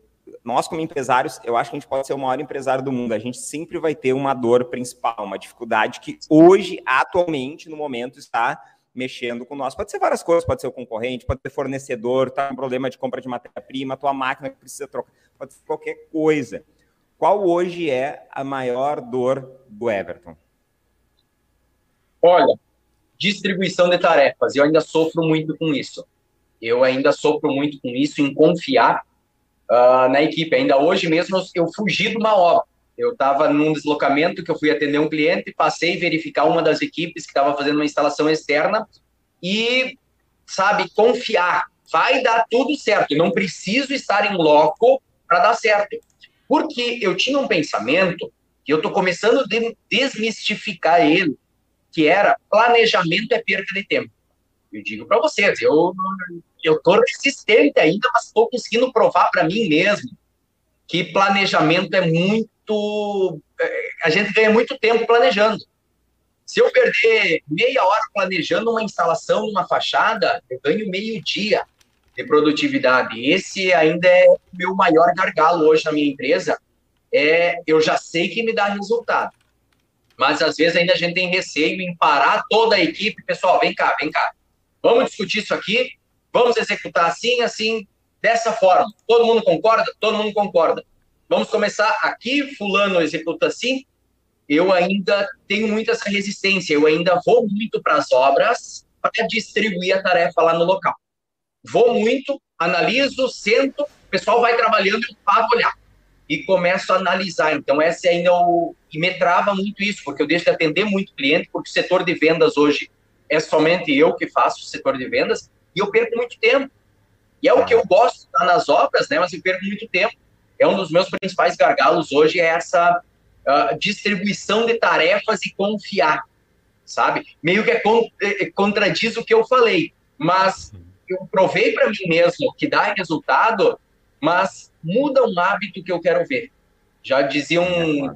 nós, como empresários, eu acho que a gente pode ser o maior empresário do mundo. A gente sempre vai ter uma dor principal, uma dificuldade que hoje, atualmente, no momento, está mexendo com nós. Pode ser várias coisas, pode ser o concorrente, pode ser fornecedor, tá com problema de compra de matéria-prima, tua máquina que precisa trocar, pode ser qualquer coisa. Qual hoje é a maior dor do Everton? Olha, distribuição de tarefas. Eu ainda sofro muito com isso. Eu ainda sofro muito com isso, em confiar uh, na equipe. Ainda hoje mesmo eu fugi de uma obra. Eu estava num deslocamento que eu fui atender um cliente, passei verificar uma das equipes que estava fazendo uma instalação externa e, sabe, confiar. Vai dar tudo certo. Eu não preciso estar em loco para dar certo. Porque eu tinha um pensamento que eu estou começando a desmistificar ele, que era planejamento é perda de tempo. Eu digo para vocês, eu eu tô resistente ainda, mas estou conseguindo provar para mim mesmo que planejamento é muito é, a gente ganha muito tempo planejando. Se eu perder meia hora planejando uma instalação numa fachada, eu ganho meio dia de produtividade. Esse ainda é o meu maior gargalo hoje na minha empresa. É, eu já sei que me dá resultado mas às vezes ainda a gente tem receio em parar toda a equipe, pessoal, vem cá, vem cá, vamos discutir isso aqui, vamos executar assim, assim, dessa forma. Todo mundo concorda? Todo mundo concorda. Vamos começar aqui, fulano executa assim. Eu ainda tenho muito essa resistência, eu ainda vou muito para as obras para distribuir a tarefa lá no local. Vou muito, analiso, sento, o pessoal vai trabalhando eu paro olhar e começo a analisar. Então, essa é ainda o. E me trava muito isso, porque eu deixo de atender muito cliente, porque o setor de vendas hoje é somente eu que faço o setor de vendas, e eu perco muito tempo. E é o que eu gosto estar nas obras, né? Mas eu perco muito tempo. É um dos meus principais gargalos hoje, é essa uh, distribuição de tarefas e confiar, sabe? Meio que é, é, é contradiz o que eu falei, mas eu provei para mim mesmo que dá resultado, mas muda um hábito que eu quero ver. Já dizia um.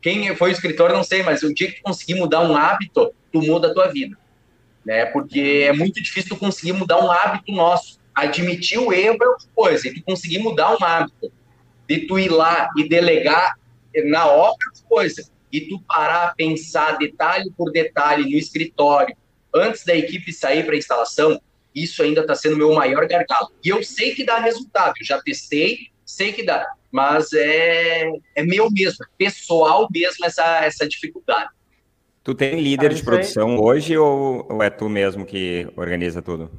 Quem foi escritor, não sei, mas o dia que tu conseguir mudar um hábito, tu muda a tua vida. Né? Porque é muito difícil tu conseguir mudar um hábito nosso. Admitir o erro é outra coisa, e tu conseguir mudar um hábito. De tu ir lá e delegar na obra é coisa. E tu parar, pensar detalhe por detalhe no escritório, antes da equipe sair para a instalação, isso ainda está sendo meu maior gargalo. E eu sei que dá resultado, eu já testei, sei que dá, mas é, é meu mesmo, é pessoal mesmo essa, essa dificuldade. Tu tem líder de produção hoje ou, ou, é tu mesmo que organiza tudo?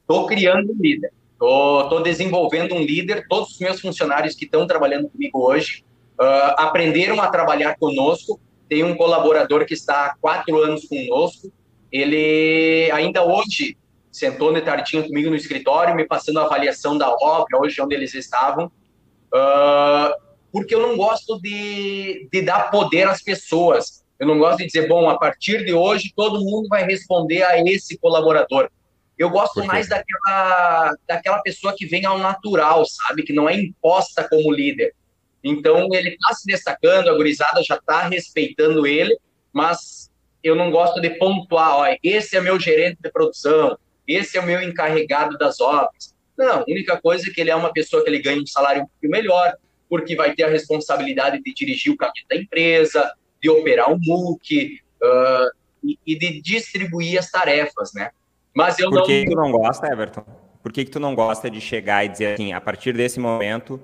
Estou criando um líder. Estou desenvolvendo um líder. Todos os meus funcionários que estão trabalhando comigo hoje uh, aprenderam a trabalhar conosco. Tem um colaborador que está há quatro anos conosco. Ele ainda hoje sentou de tardinho comigo no escritório, me passando a avaliação da obra, hoje onde eles estavam, uh, porque eu não gosto de, de dar poder às pessoas. Eu não gosto de dizer, bom, a partir de hoje todo mundo vai responder a esse colaborador. Eu gosto mais daquela, daquela pessoa que vem ao natural, sabe? Que não é imposta como líder. Então, ele está se destacando, a gurizada já está respeitando ele, mas eu não gosto de pontuar, ó, esse é meu gerente de produção, esse é o meu encarregado das obras. Não, a única coisa é que ele é uma pessoa que ele ganha um salário um pouco melhor, porque vai ter a responsabilidade de dirigir o caminho da empresa, de operar um MOOC uh, e, e, de distribuir as tarefas, né? Mas eu Por que não... tu não gosta, Everton? Por que, que tu não gosta de chegar e dizer assim, a partir desse momento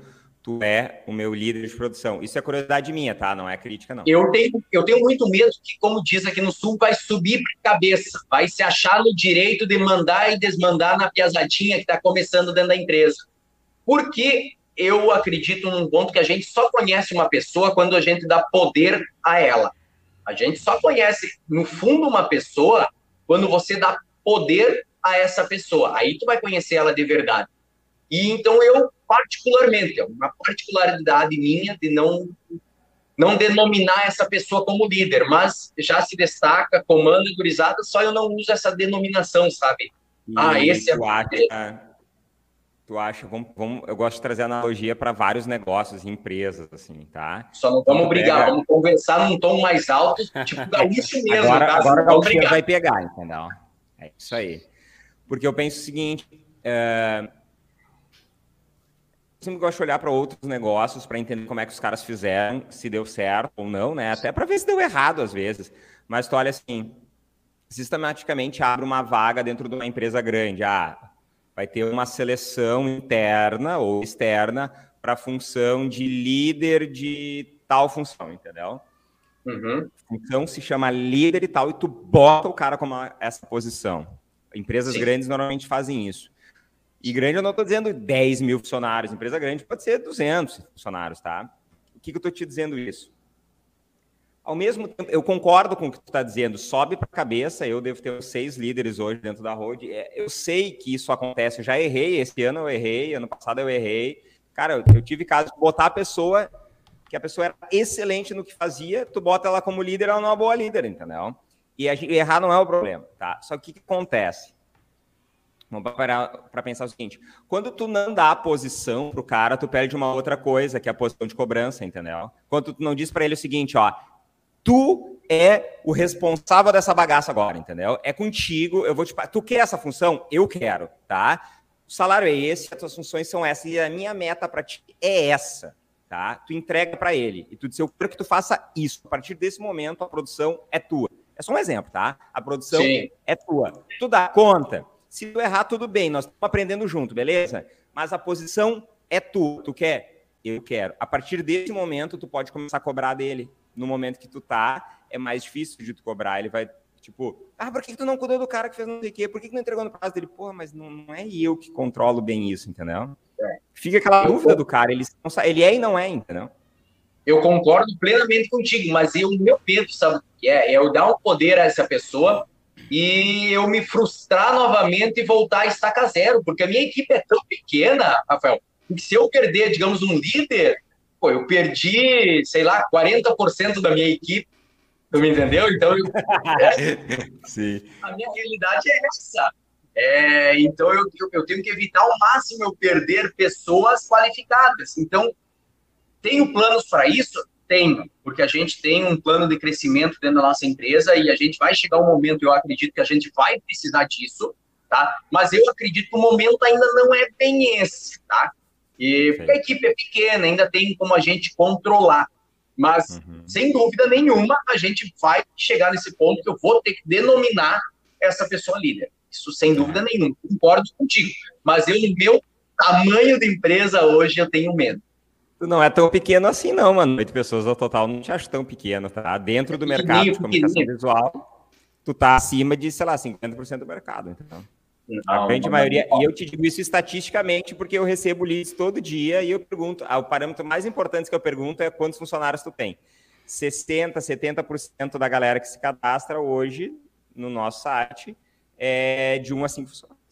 tu é o meu líder de produção. Isso é curiosidade minha, tá? Não é crítica, não. Eu tenho, eu tenho muito medo que, como diz aqui no Sul, vai subir para cabeça, vai se achar no direito de mandar e desmandar na piazadinha que está começando dentro da empresa. Porque eu acredito num ponto que a gente só conhece uma pessoa quando a gente dá poder a ela. A gente só conhece, no fundo, uma pessoa quando você dá poder a essa pessoa. Aí tu vai conhecer ela de verdade. E então eu, particularmente, é uma particularidade minha de não não denominar essa pessoa como líder, mas já se destaca, comando e gurizada, só eu não uso essa denominação, sabe? E ah, esse é... Acha, tu acha, vamos, vamos, eu gosto de trazer analogia para vários negócios e empresas, assim, tá? Só não vamos então, brigar, pega... vamos conversar num tom mais alto, tipo (laughs) isso mesmo. Agora, tá? agora o vai pegar, entendeu? É isso aí. Porque eu penso o seguinte, sempre gosto de olhar para outros negócios para entender como é que os caras fizeram, se deu certo ou não, né? Até para ver se deu errado às vezes. Mas tu olha assim, sistematicamente abre uma vaga dentro de uma empresa grande. Ah, vai ter uma seleção interna ou externa para a função de líder de tal função, entendeu? Uhum. Função se chama líder e tal, e tu bota o cara como essa posição. Empresas Sim. grandes normalmente fazem isso. E grande eu não estou dizendo 10 mil funcionários. Empresa grande pode ser 200 funcionários, tá? O que, que eu estou te dizendo isso? Ao mesmo tempo, eu concordo com o que tu está dizendo, sobe para a cabeça. Eu devo ter seis líderes hoje dentro da Road. É, eu sei que isso acontece. Eu já errei. Esse ano eu errei. Ano passado eu errei. Cara, eu, tive caso de botar a pessoa que a pessoa era excelente no que fazia. Tu bota ela como líder, ela não é uma boa líder, entendeu? E errar não é o problema, tá? Só que o que acontece? Vamos para pensar o seguinte: quando tu não dá a posição pro cara, tu perde uma outra coisa, que é a posição de cobrança, entendeu? Quando tu não diz para ele o seguinte, ó, tu é o responsável dessa bagaça agora, entendeu? É contigo, eu vou te. Tu quer essa função? Eu quero, tá? O salário é esse, as tuas funções são essas, e a minha meta para ti é essa, tá? Tu entrega para ele, e tu diz, eu quero que tu faça isso. A partir desse momento, a produção é tua. É só um exemplo, tá? A produção Sim. é tua. Tu dá conta. Se tu errar, tudo bem, nós estamos aprendendo junto, beleza? Mas a posição é tua. Tu quer? Eu quero. A partir desse momento, tu pode começar a cobrar dele no momento que tu tá, é mais difícil de tu cobrar. Ele vai, tipo, ah, por que, tu não cuidou do cara que fez não sei o quê? Por que, que não entregou no prazo dele? Porra, mas não, não é eu que controlo bem isso, entendeu? É. Fica aquela eu dúvida do cara, ele, ele é e não é, entendeu? Eu concordo plenamente contigo, mas eu, o meu medo, sabe o que é? É eu dar um poder a essa pessoa e eu me frustrar novamente e voltar a estaca zero, porque a minha equipe é tão pequena, Rafael, que se eu perder, digamos, um líder, pô, eu perdi, sei lá, 40% da minha equipe. Tu me entendeu? Então, eu, (laughs) Sim. a minha realidade é essa. É, então, eu, eu tenho que evitar ao máximo eu perder pessoas qualificadas. Então, tenho planos para isso? Tenho, porque a gente tem um plano de crescimento dentro da nossa empresa e a gente vai chegar um momento, eu acredito que a gente vai precisar disso, tá? Mas eu acredito que o momento ainda não é bem esse, tá? E porque a equipe é pequena, ainda tem como a gente controlar. Mas, uhum. sem dúvida nenhuma, a gente vai chegar nesse ponto que eu vou ter que denominar essa pessoa líder. Isso sem dúvida nenhuma. Concordo contigo. Mas eu, no meu tamanho de empresa hoje, eu tenho medo. Tu não é tão pequeno assim, não, mano. Oito pessoas ao total, não te acho tão pequeno, tá? Dentro do mercado de comunicação visual, tu tá acima de, sei lá, 50% do mercado, então. Não, a grande maioria, e eu te digo isso estatisticamente, porque eu recebo leads todo dia e eu pergunto, ah, o parâmetro mais importante que eu pergunto é quantos funcionários tu tem. 60%, 70% da galera que se cadastra hoje no nosso site é de 1 a 5 funcionários.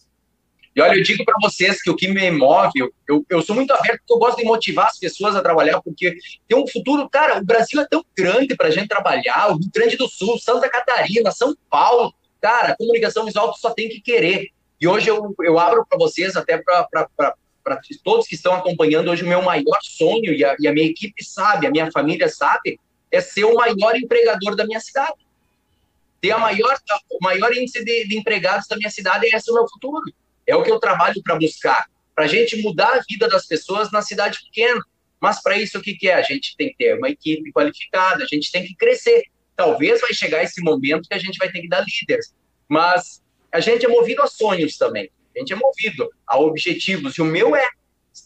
E olha, eu digo para vocês que o que me move, eu, eu sou muito aberto, porque eu gosto de motivar as pessoas a trabalhar, porque tem um futuro, cara, o Brasil é tão grande para a gente trabalhar, o Rio Grande do Sul, Santa Catarina, São Paulo, cara, a comunicação visual só tem que querer. E hoje eu, eu abro para vocês, até para todos que estão acompanhando, hoje o meu maior sonho, e a, e a minha equipe sabe, a minha família sabe, é ser o maior empregador da minha cidade. Ter a maior, o maior índice de, de empregados da minha cidade, esse é o meu futuro. É o que eu trabalho para buscar. Para a gente mudar a vida das pessoas na cidade pequena. Mas para isso, o que, que é? A gente tem que ter uma equipe qualificada, a gente tem que crescer. Talvez vai chegar esse momento que a gente vai ter que dar líderes. Mas a gente é movido a sonhos também. A gente é movido a objetivos. E o meu é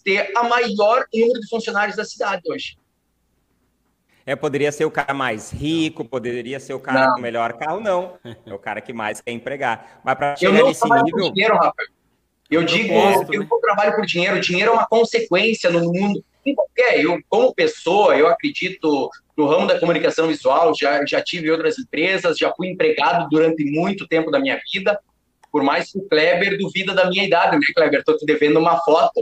ter a maior número de funcionários da cidade hoje. É, poderia ser o cara mais rico, poderia ser o cara não. com o melhor carro, não. É o cara que mais quer empregar. Mas para chegar nesse nível. Dinheiro, Rafael. Eu, digo, gosto, eu né? trabalho por dinheiro. Dinheiro é uma consequência no mundo. Em qualquer, eu, como pessoa, eu acredito no ramo da comunicação visual, já, já tive outras empresas, já fui empregado durante muito tempo da minha vida. Por mais que o Kleber duvida da minha idade, né, Kleber? Estou te devendo uma foto.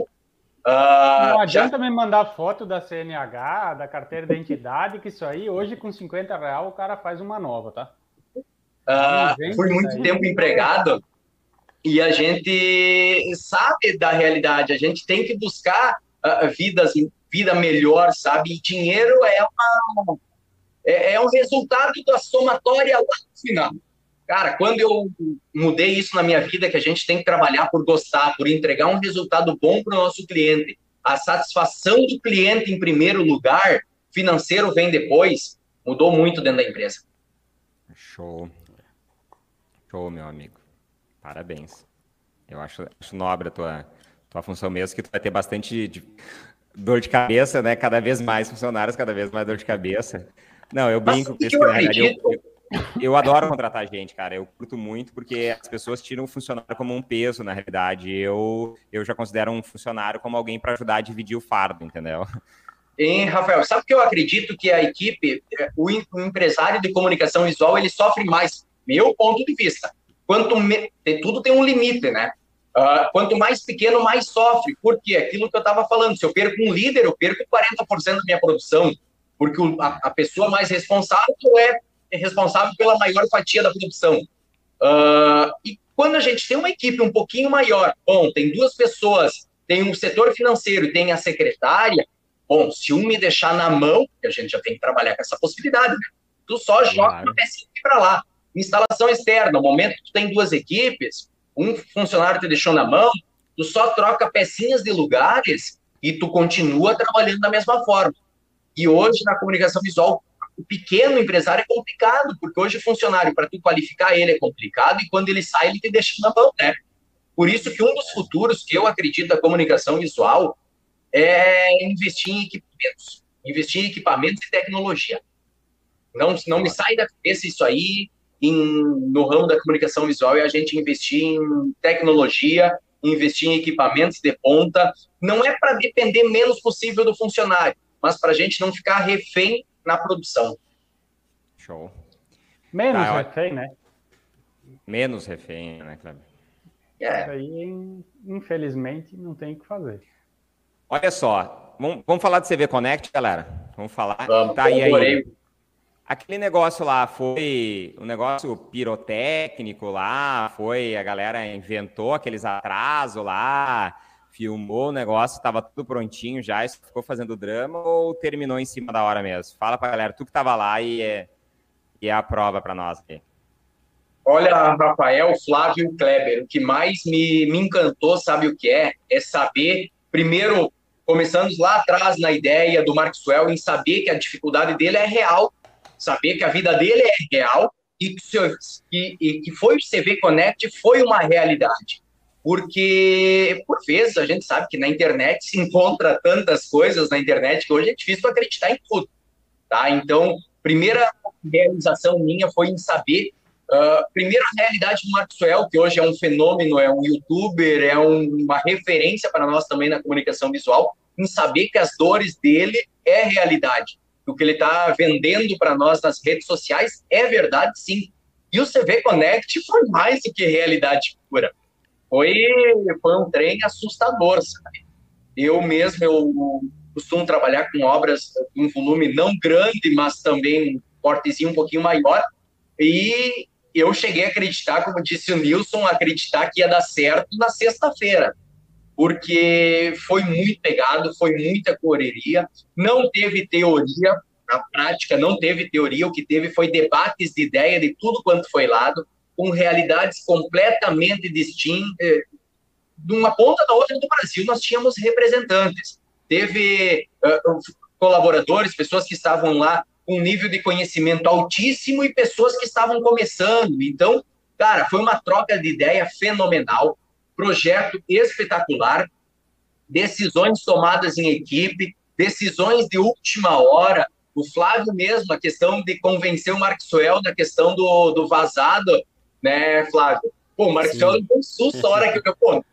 Uh, não adianta já... me mandar foto da CNH, da carteira de identidade, que isso aí, hoje com 50 real, o cara faz uma nova, tá? Uh, fui muito tempo empregado e a gente sabe da realidade, a gente tem que buscar uh, vidas, vida melhor, sabe? E dinheiro é, uma, é, é um resultado da somatória lá no final. Cara, quando eu mudei isso na minha vida, que a gente tem que trabalhar por gostar, por entregar um resultado bom para o nosso cliente, a satisfação do cliente em primeiro lugar, financeiro vem depois, mudou muito dentro da empresa. Show. Show, meu amigo. Parabéns. Eu acho, acho nobre a tua, tua função mesmo, que tu vai ter bastante de, dor de cabeça, né? Cada vez mais funcionários, cada vez mais dor de cabeça. Não, eu brinco com isso, eu, acredito... eu, eu, eu, adoro contratar gente, cara. Eu curto muito porque as pessoas tiram o funcionário como um peso, na realidade. Eu, eu já considero um funcionário como alguém para ajudar a dividir o fardo, entendeu? Hein, Rafael, sabe que eu acredito que a equipe, é, o, empresário de comunicação visual, ele sofre mais, meu ponto de vista. Quanto me, tudo tem um limite, né? Uh, quanto mais pequeno, mais sofre. Por quê? Aquilo que eu estava falando. Se eu perco um líder, eu perco 40% da minha produção, porque a, a, pessoa mais responsável é, é, responsável pela maior fatia da produção. Uh, e quando a gente tem uma equipe um pouquinho maior, bom, tem duas pessoas, tem um setor financeiro e tem a secretária, Bom, se um me deixar na mão, a gente já tem que trabalhar com essa possibilidade, né? tu só joga claro. uma pecinha para lá. Instalação externa, no momento que tu tem duas equipes, um funcionário te deixou na mão, tu só troca pecinhas de lugares e tu continua trabalhando da mesma forma. E hoje, na comunicação visual, o pequeno empresário é complicado, porque hoje o funcionário, para tu qualificar ele, é complicado, e quando ele sai, ele te deixa na mão, né? Por isso que um dos futuros que eu acredito da comunicação visual é investir em equipamentos, investir em equipamentos e tecnologia. Não, não me sai da cabeça isso aí em, no ramo da comunicação visual e a gente investir em tecnologia, investir em equipamentos de ponta. Não é para depender menos possível do funcionário, mas para a gente não ficar refém na produção. Show. Menos tá, refém, né? Menos refém, né, Cleber? É. Isso aí, infelizmente, não tem o que fazer. Olha só, vamos, vamos falar do CV Connect, galera? Vamos falar. Vamos, tá, e aí? Aquele negócio lá foi um negócio pirotécnico lá, foi a galera inventou aqueles atrasos lá, filmou o negócio, estava tudo prontinho já, isso ficou fazendo drama ou terminou em cima da hora mesmo? Fala pra galera, tu que tava lá e é, e é a prova para nós aqui. Olha, Rafael, Flávio Kleber, o que mais me, me encantou, sabe o que é? É saber, primeiro, começamos lá atrás na ideia do Maxwell em saber que a dificuldade dele é real, saber que a vida dele é real e que, e, que foi o CV Connect foi uma realidade. Porque, por vezes, a gente sabe que na internet se encontra tantas coisas na internet que hoje é difícil acreditar em tudo. Tá? Então, primeira realização minha foi em saber Uh, primeiro, a realidade do Maxwell, que hoje é um fenômeno, é um youtuber, é um, uma referência para nós também na comunicação visual, em saber que as dores dele é realidade. O que ele está vendendo para nós nas redes sociais é verdade, sim. E o CV Connect foi mais do que realidade pura. Foi, foi um trem assustador, sabe? Eu mesmo, eu costumo trabalhar com obras em volume não grande, mas também um portezinho um pouquinho maior, e eu cheguei a acreditar, como disse o Nilson, acreditar que ia dar certo na sexta-feira, porque foi muito pegado, foi muita correria, não teve teoria, na prática não teve teoria, o que teve foi debates de ideia de tudo quanto foi lado, com realidades completamente distintas. Eh, de uma ponta da outra do Brasil, nós tínhamos representantes. Teve uh, colaboradores, pessoas que estavam lá um nível de conhecimento altíssimo e pessoas que estavam começando. Então, cara, foi uma troca de ideia fenomenal, projeto espetacular, decisões tomadas em equipe, decisões de última hora. O Flávio mesmo, a questão de convencer o Marxwell na questão do, do vazado, né, Flávio? Pô, o Marxwell deu um susto a hora que eu, pô,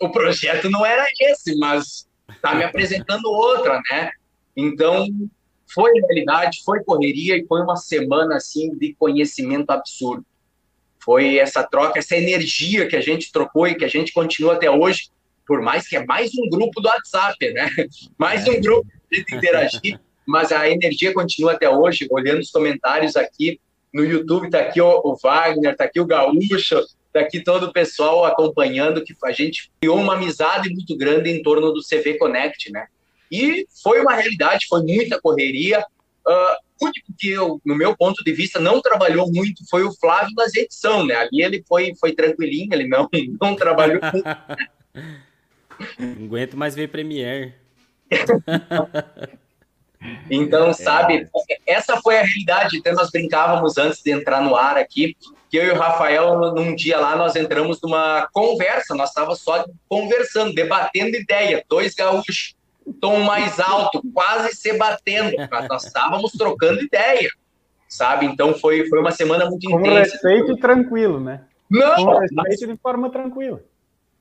o projeto não era esse, mas tá me apresentando outra, né? Então, foi realidade, foi correria e foi uma semana assim de conhecimento absurdo. Foi essa troca, essa energia que a gente trocou e que a gente continua até hoje, por mais que é mais um grupo do WhatsApp, né? (laughs) Mais um grupo de interagir, mas a energia continua até hoje. Olhando os comentários aqui no YouTube, tá aqui o, o Wagner, tá aqui o Gaúcho, tá aqui todo o pessoal acompanhando, que a gente criou uma amizade muito grande em torno do CV Connect, né? E foi uma realidade, foi muita correria. Uh, o único que eu, no meu ponto de vista, não trabalhou muito foi o Flávio nas edição, né? Ali ele foi, foi tranquilinho, ele não, (laughs) não trabalhou muito. (laughs) Não aguento mais ver Premiere. (laughs) então, sabe, essa foi a realidade. Então, nós brincávamos antes de entrar no ar aqui, que eu e o Rafael, num dia lá, nós entramos numa conversa, nós estávamos só conversando, debatendo ideia, dois gaúchos tom mais alto, quase se batendo, nós estávamos trocando ideia. sabe? Então foi, foi uma semana muito Com intensa. respeito e tranquilo, né? Não, Com respeito mas- de forma tranquila.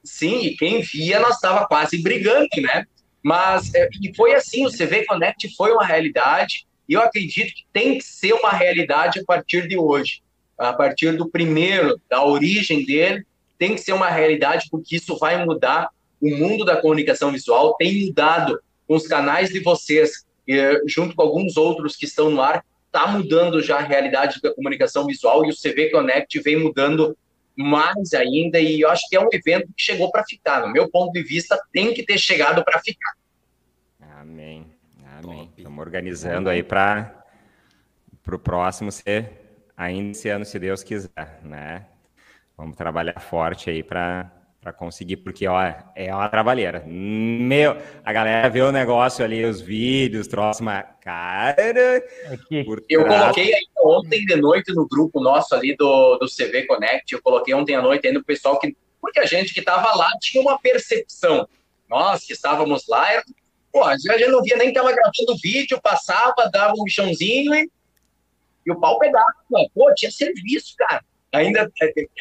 sim, e quem via, nós estava quase brigando, né? Mas é, e foi assim, o CV Connect foi uma realidade, e eu acredito que tem que ser uma realidade a partir de hoje. A partir do primeiro, da origem dele, tem que ser uma realidade, porque isso vai mudar o mundo da comunicação visual, tem mudado com os canais de vocês, eh, junto com alguns outros que estão no ar, está mudando já a realidade da comunicação visual e o CV Connect vem mudando mais ainda e eu acho que é um evento que chegou para ficar. No meu ponto de vista, tem que ter chegado para ficar. Amém. Amém. Top. Estamos organizando aí para o próximo ser ainda esse ano, se Deus quiser, né? Vamos trabalhar forte aí para conseguir, porque ó, é uma trabalheira. Meu, a galera vê o negócio ali, os vídeos, troço, mas cara, Aqui, por Eu trás- coloquei ainda ontem de noite no grupo nosso ali do, do CV Connect, eu coloquei ontem à noite ainda o pessoal que. Porque a gente que estava lá tinha uma percepção. Nós que estávamos lá, era, pô, a gente não via nem que estava gravando vídeo, passava, dava um chãozinho e, e o pau pegava. Pô, tinha serviço, cara. Ainda,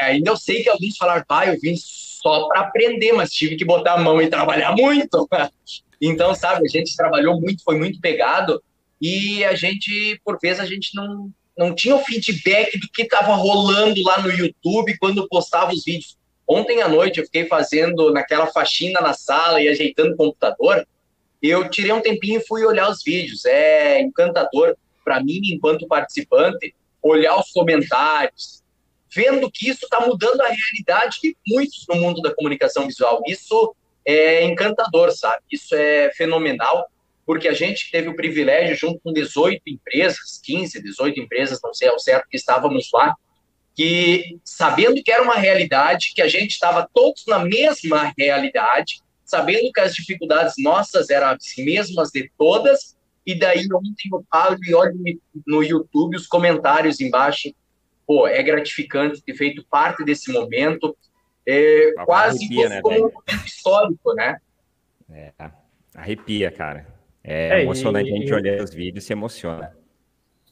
ainda eu sei que alguns falaram, pai, eu vim só para aprender, mas tive que botar a mão e trabalhar muito. (laughs) Então, sabe, a gente trabalhou muito, foi muito pegado e a gente, por vezes, a gente não, não tinha o feedback do que estava rolando lá no YouTube quando postava os vídeos. Ontem à noite eu fiquei fazendo naquela faxina na sala e ajeitando o computador. Eu tirei um tempinho e fui olhar os vídeos. É encantador para mim, enquanto participante, olhar os comentários, vendo que isso está mudando a realidade de muitos no mundo da comunicação visual. Isso é encantador, sabe? Isso é fenomenal porque a gente teve o privilégio, junto com 18 empresas, 15, 18 empresas, não sei ao certo, que estávamos lá, que sabendo que era uma realidade, que a gente estava todos na mesma realidade, sabendo que as dificuldades nossas eram as mesmas de todas, e daí ontem eu paro e olho no YouTube os comentários embaixo, pô, é gratificante ter feito parte desse momento, é, quase arrepia, né, como um momento histórico, né? É, arrepia, cara. É, É, emocionante e- a gente e- olhar os vídeos e se emociona.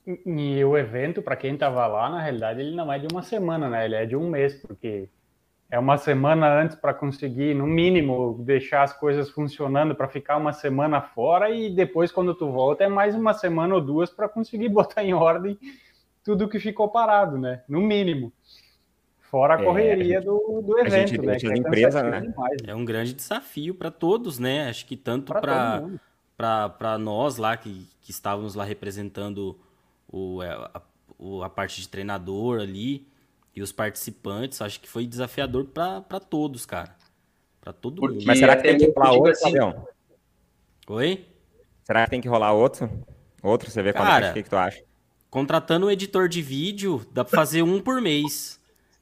E e o evento, para quem estava lá, na realidade, ele não é de uma semana, né? Ele é de um mês, porque é uma semana antes para conseguir, no mínimo, deixar as coisas funcionando para ficar uma semana fora e depois, quando tu volta, é mais uma semana ou duas para conseguir (laughs) botar em ordem tudo que ficou parado, né? No mínimo. Fora a É, correria do, do a gente evento, né? é cansativo né? demais, É um grande desafio para todos, né? Acho que tanto para nós lá que, que estávamos lá representando o, é, a, o- a parte de treinador ali e os participantes, acho que foi desafiador para todos, cara. Para todo Porque- mundo. Mas será que tem que rolar tipo outro, assim, Fabião? Oi? Será que tem que rolar outro? Outro, você vê quando Cara, é, o que, que tu acha? Contratando um editor de vídeo, dá para fazer um por mês.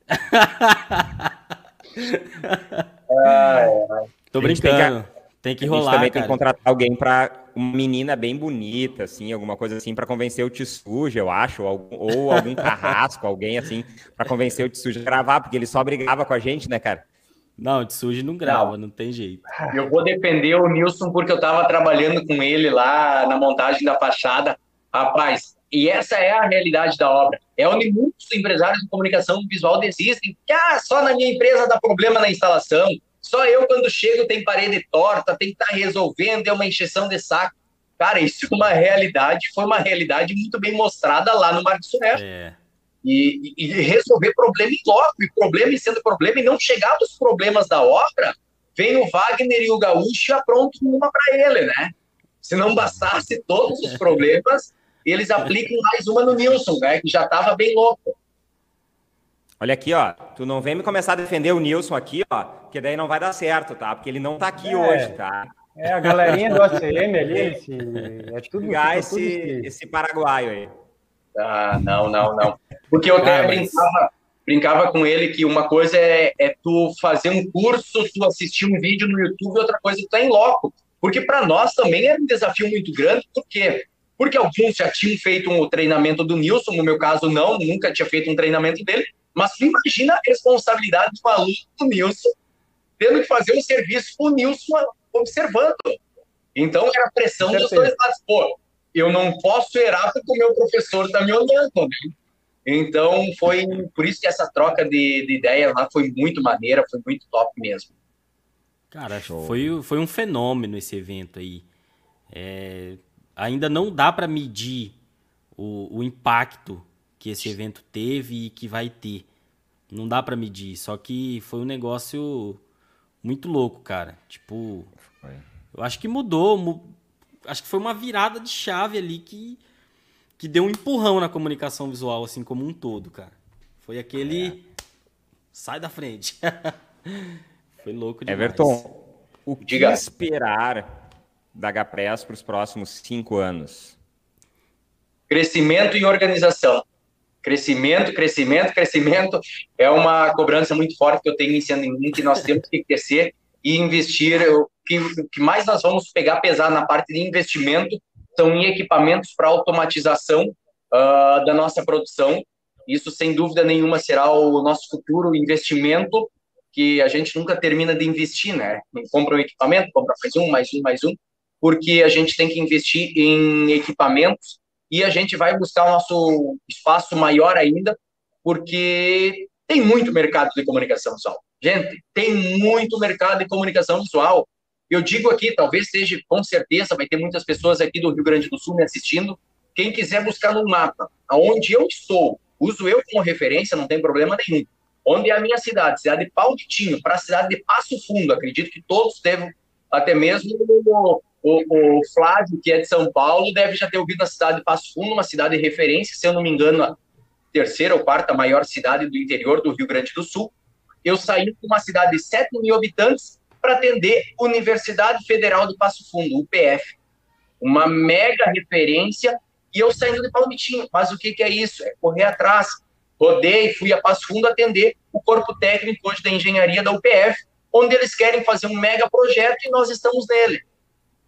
(laughs) Tô tem que- brincando. Tem que, a gente rolar, também tem cara. que contratar alguém pra uma menina bem bonita, assim, alguma coisa assim, pra convencer o Tsuja, eu acho, ou algum, ou algum (laughs) carrasco, alguém assim, pra convencer o Tsuja a gravar, porque ele só brigava com a gente, né, cara? Não, de sujo não grava, não. tem jeito. Eu vou defender o Nilson porque eu estava trabalhando com ele lá na montagem da fachada. Rapaz, e essa é a realidade da obra. É onde muitos empresários de comunicação visual desistem. Que, ah, só na minha empresa dá problema na instalação. Só eu, quando chego, tem parede torta, tem que estar resolvendo, é uma encheção de saco. Cara, isso é uma realidade, foi uma realidade muito bem mostrada lá no Marcos Soneto É. e, e- e resolver problema em loco, e problema e sendo problema, e não chegar dos problemas da obra, vem o Wagner e o Gaúcho e aprontam uma para ele, né? Se não bastasse todos os problemas, eles aplicam mais uma no Nilson, né? Que já estava bem louco. Olha aqui, ó, tu não vem me começar a defender o Nilson aqui, ó, porque daí não vai dar certo, tá? Porque ele não tá aqui É. hoje, tá? É a galerinha do ACM ali, (laughs) esse, é tudo, tudo, esse, esse- esse paraguaio aí. Ah, não, não, não. Porque eu até Cara, mas- brincava, brincava com ele que uma coisa é, é tu fazer um curso, tu assistir um vídeo no YouTube, e outra coisa é tu tá em loco. Porque para nós também era um desafio muito grande, por quê? Porque alguns já tinham feito um treinamento do Nilson, no meu caso não, nunca tinha feito um treinamento dele, mas tu imagina a responsabilidade do aluno do Nilson tendo que fazer um serviço com o Nilson observando. Então era pressão dos dois lados. Pô, eu não posso errar porque o meu professor está me olhando. Né? Então, foi por isso que essa troca de, de ideia lá foi muito maneira, foi muito top mesmo. Cara, foi, foi um fenômeno esse evento aí. É, ainda não dá para medir o, o impacto que esse evento teve e que vai ter. Não dá para medir, só que foi um negócio muito louco, cara. Tipo, eu acho que mudou, mu acho que foi uma virada de chave ali que que deu um empurrão na comunicação visual assim como um todo, cara. Foi aquele é. sai da frente. (laughs) foi louco demais. Everton, o que Diga. esperar da HPress para os próximos cinco anos? Crescimento e organização. Crescimento, crescimento, crescimento é uma cobrança muito forte que eu tenho iniciando em mim, que nós temos que crescer e investir. O que, que mais nós vamos pegar pesado na parte de investimento são em equipamentos para automatização uh, da nossa produção. Isso, sem dúvida nenhuma, será o nosso futuro investimento, que a gente nunca termina de investir, né? Compra um equipamento, compra mais um, mais um, mais um, porque a gente tem que investir em equipamentos e a gente vai buscar o nosso espaço maior ainda, porque tem muito mercado de comunicação visual. Gente, tem muito mercado de comunicação visual. Eu digo aqui, talvez seja, com certeza, vai ter muitas pessoas aqui do Rio Grande do Sul me assistindo. Quem quiser buscar no mapa, aonde eu estou, uso eu como referência, não tem problema nenhum. Onde é a minha cidade, cidade de Paulitinho, para a cidade de Passo Fundo. Acredito que todos devem, até mesmo o, o, Flávio, que é de São Paulo, deve já ter ouvido a cidade de Passo Fundo, uma cidade de referência, se eu não me engano, a terceira ou quarta maior cidade do interior do Rio Grande do Sul. Eu saí de uma cidade de 7 mil habitantes para atender Universidade Federal de Passo Fundo, UPF. Uma mega referência, e eu saindo de Palmitinho. Mas o que, que é isso? É correr atrás. Rodei, fui a Passo Fundo atender o corpo técnico hoje da engenharia da UPF, onde eles querem fazer um mega projeto e nós estamos nele.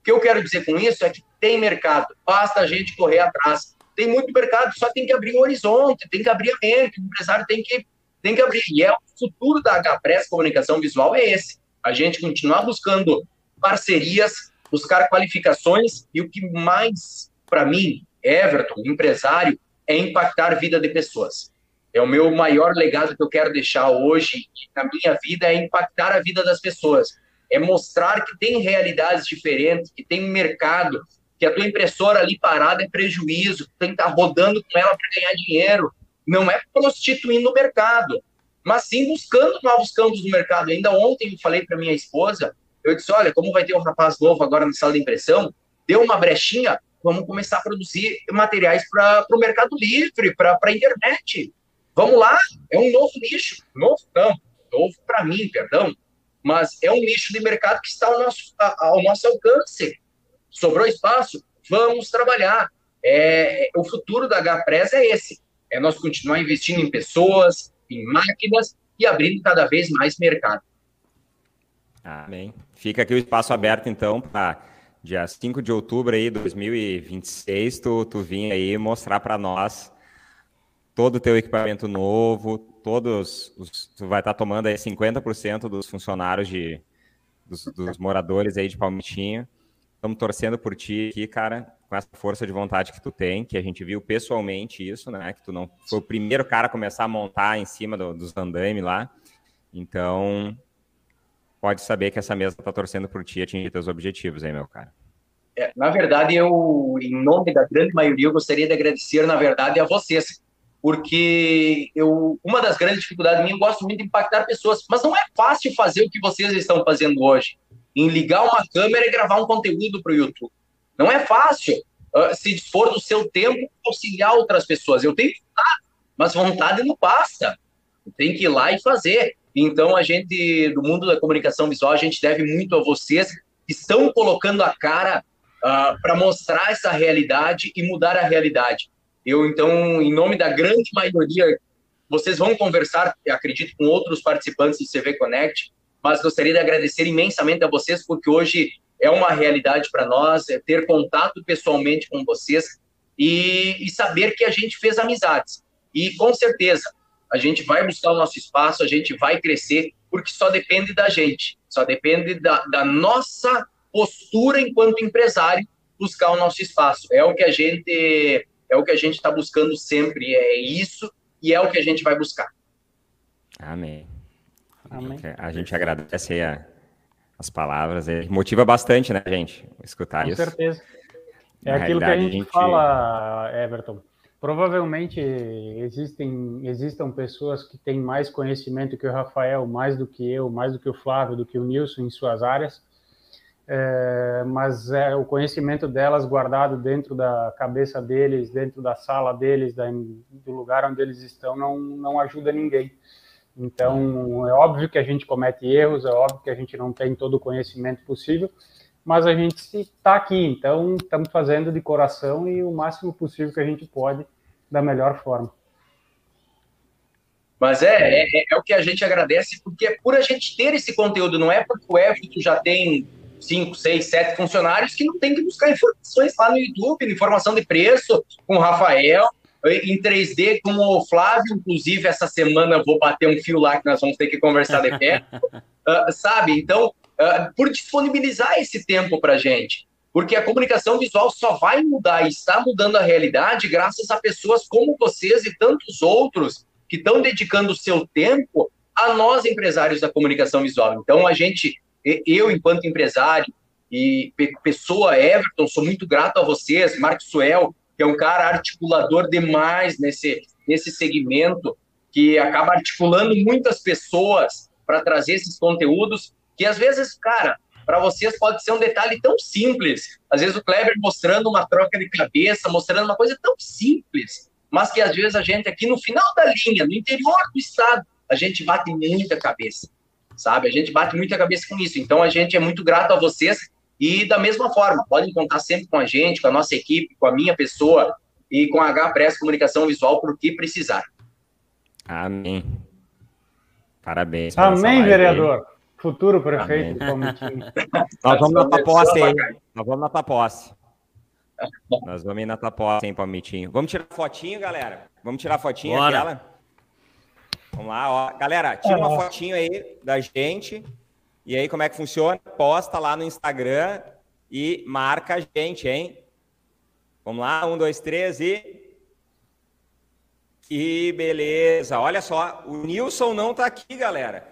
O que eu quero dizer com isso é que tem mercado, basta a gente correr atrás. Tem muito mercado, só tem que abrir um horizonte, tem que abrir a mente, o empresário tem que, tem que abrir. E é o futuro da HPress Comunicação Visual é esse. A gente continuar buscando parcerias, buscar qualificações e o que mais, para mim, Everton, empresário, é impactar a vida de pessoas. É o meu maior legado que eu quero deixar hoje na minha vida é impactar a vida das pessoas é mostrar que tem realidades diferentes, que tem mercado, que a tua impressora ali parada é prejuízo, que tem que estar tá rodando com ela para ganhar dinheiro. Não é prostituindo o mercado, mas sim buscando novos campos do mercado. Ainda ontem eu falei para minha esposa, eu disse, olha, como vai ter um rapaz novo agora na sala de impressão, deu uma brechinha, vamos começar a produzir materiais para o mercado livre, para a internet. Vamos lá, é um novo nicho, novo não, novo para mim, perdão, mas é um nicho de mercado que está ao nosso, ao nosso alcance. Sobrou espaço? Vamos trabalhar. É, o futuro da HPress é esse: é nós continuar investindo em pessoas, em máquinas e abrindo cada vez mais mercado. Amém. Fica aqui o espaço aberto, então, para dia 5 de outubro aí, 2026, tu, tu vir aí mostrar para nós todo o teu equipamento novo, todos os, tu vai estar tá tomando aí 50% dos funcionários de dos, dos, moradores aí de Palmitinho. Estamos torcendo por ti aqui, cara, com essa força de vontade que tu tem, que a gente viu pessoalmente isso, né? Que tu não foi o primeiro cara a começar a montar em cima do, dos andaime lá. Então, pode saber que essa mesa está torcendo por ti atingir teus objetivos aí, meu cara. É, na verdade, eu, em nome da grande maioria, eu gostaria de agradecer, na verdade, a vocês porque eu, uma das grandes dificuldades minha, eu gosto muito de impactar pessoas, mas não é fácil fazer o que vocês estão fazendo hoje, em ligar uma câmera e gravar um conteúdo para o YouTube. Não é fácil uh, se dispor do seu tempo auxiliar outras pessoas. Eu tenho vontade, mas vontade não basta. Tem que ir lá e fazer. Então, a gente, do mundo da comunicação visual, a gente deve muito a vocês que estão colocando a cara uh, ah, para mostrar essa realidade e mudar a realidade. Eu, então, em nome da grande maioria, vocês vão conversar, acredito, com outros participantes do CV Connect, mas gostaria de agradecer imensamente a vocês, porque hoje é uma realidade para nós, é ter contato pessoalmente com vocês e, e saber que a gente fez amizades. E, com certeza, a gente vai buscar o nosso espaço, a gente vai crescer, porque só depende da gente, só depende da, da nossa postura enquanto empresário buscar o nosso espaço. É o que a gente é o que a gente está buscando sempre, é isso e é o que a gente vai buscar. Amém. Amém. A gente agradece a, as palavras, é, motiva bastante, né, gente, escutar Com isso. Com certeza. É Na aquilo que a gente, a gente, fala, Everton. Provavelmente existem existam pessoas que têm mais conhecimento que o Rafael, mais do que eu, mais do que o Flávio, do que o Nilson em suas áreas, é, mas é o conhecimento delas guardado dentro da cabeça deles, dentro da sala deles, da, do lugar onde eles estão, não, não ajuda ninguém. Então, é óbvio que a gente comete erros, é óbvio que a gente não tem todo o conhecimento possível, mas a gente está aqui, então estamos fazendo de coração e o máximo possível que a gente pode, da melhor forma. Mas é, é, é o que a gente agradece, porque é por a gente ter esse conteúdo, não é porque o Everton já tem cinco, seis, sete funcionários que não tem que buscar informações lá no YouTube, informação de preço com o Rafael, em 3D com o Flávio, inclusive essa semana vou bater um fio lá que nós vamos ter que conversar de perto, uh, (laughs) sabe? Então, uh, por disponibilizar esse tempo para gente, porque a comunicação visual só vai mudar e está mudando a realidade graças a pessoas como vocês e tantos outros que estão dedicando o seu tempo a nós empresários da comunicação visual. Então, a gente eu, enquanto empresário e pessoa, Everton, sou muito grato a vocês, Marcos Suel, que é um cara articulador demais nesse, nesse segmento, que acaba articulando muitas pessoas para trazer esses conteúdos, que às vezes, cara, para vocês pode ser um detalhe tão simples. Às vezes o Kleber mostrando uma troca de cabeça, mostrando uma coisa tão simples, mas que às vezes a gente aqui no final da linha, no interior do estado, a gente bate muita cabeça sabe? A gente bate muita cabeça com isso. Então, a gente é muito grato a vocês e, da mesma forma, podem contar sempre com a gente, com a nossa equipe, com a minha pessoa e com a H Press Comunicação Visual por que precisar. Amém. Parabéns. Amém, vereador. Futuro prefeito (laughs) Nós vamos na tua posse, hein? Nós vamos na tua posse. Nós vamos ir na tua posse, hein, Palmitinho. Vamos tirar fotinho, galera? Vamos tirar fotinho Bora. aquela? Vamos lá, ó. Galera, tira uma fotinho aí da gente. E aí, como é que funciona? Posta lá no Instagram e marca a gente, hein? Vamos lá, um, dois, três e. Que beleza! Olha só, o Nilson não tá aqui, galera.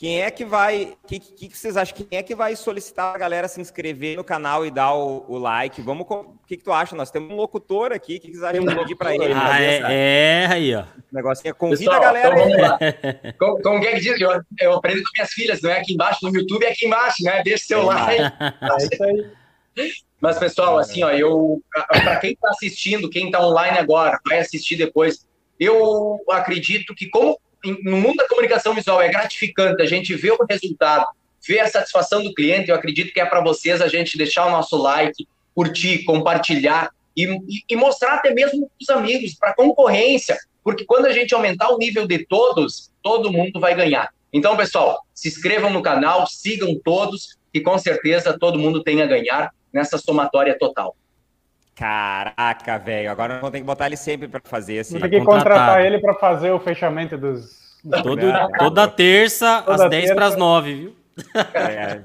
Quem é que vai. O que, que, que, vocês acham? Quem é que vai solicitar a galera se inscrever no canal e dar o, o like? Vamos. O que, que tu acha? Nós temos um locutor aqui. O que, que vocês acham de pedir para ele? Ah, é, é, aí, ó. O negocinho é convida Pessoal, a galera. Então, vamos lá. (laughs) como, como é que diz? Eu, eu aprendo com minhas filhas, não é aqui embaixo no YouTube, é aqui embaixo, né? Deixa seu like. (laughs) É isso aí. Mas, pessoal, assim, ó, eu. Para quem está assistindo, quem está online agora, vai assistir depois, eu acredito que, como no mundo da comunicação visual é gratificante a gente ver o resultado, ver a satisfação do cliente. Eu acredito que é para vocês a gente deixar o nosso like, curtir, compartilhar e, e, e mostrar até mesmo para os amigos, para a concorrência, porque quando a gente aumentar o nível de todos, todo mundo vai ganhar. Então, pessoal, se inscrevam no canal, sigam todos, que com certeza todo mundo tem a ganhar nessa somatória total. Caraca, velho. Agora vamos ter que botar ele sempre para fazer assim. Vou ter que contratar ele para fazer o fechamento dos. dos Todo, toda terça, toda às 10 para as 9, viu? É.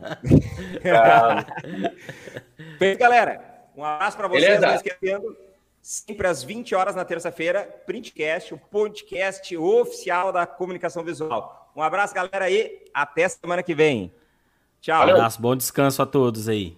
(laughs) Bem, galera. Um abraço para vocês. Não esquecendo, sempre às 20 horas na terça-feira, Printcast, o podcast oficial da comunicação visual. Um abraço, galera, aí. Até semana que vem. Tchau. Um abraço, bom descanso a todos aí.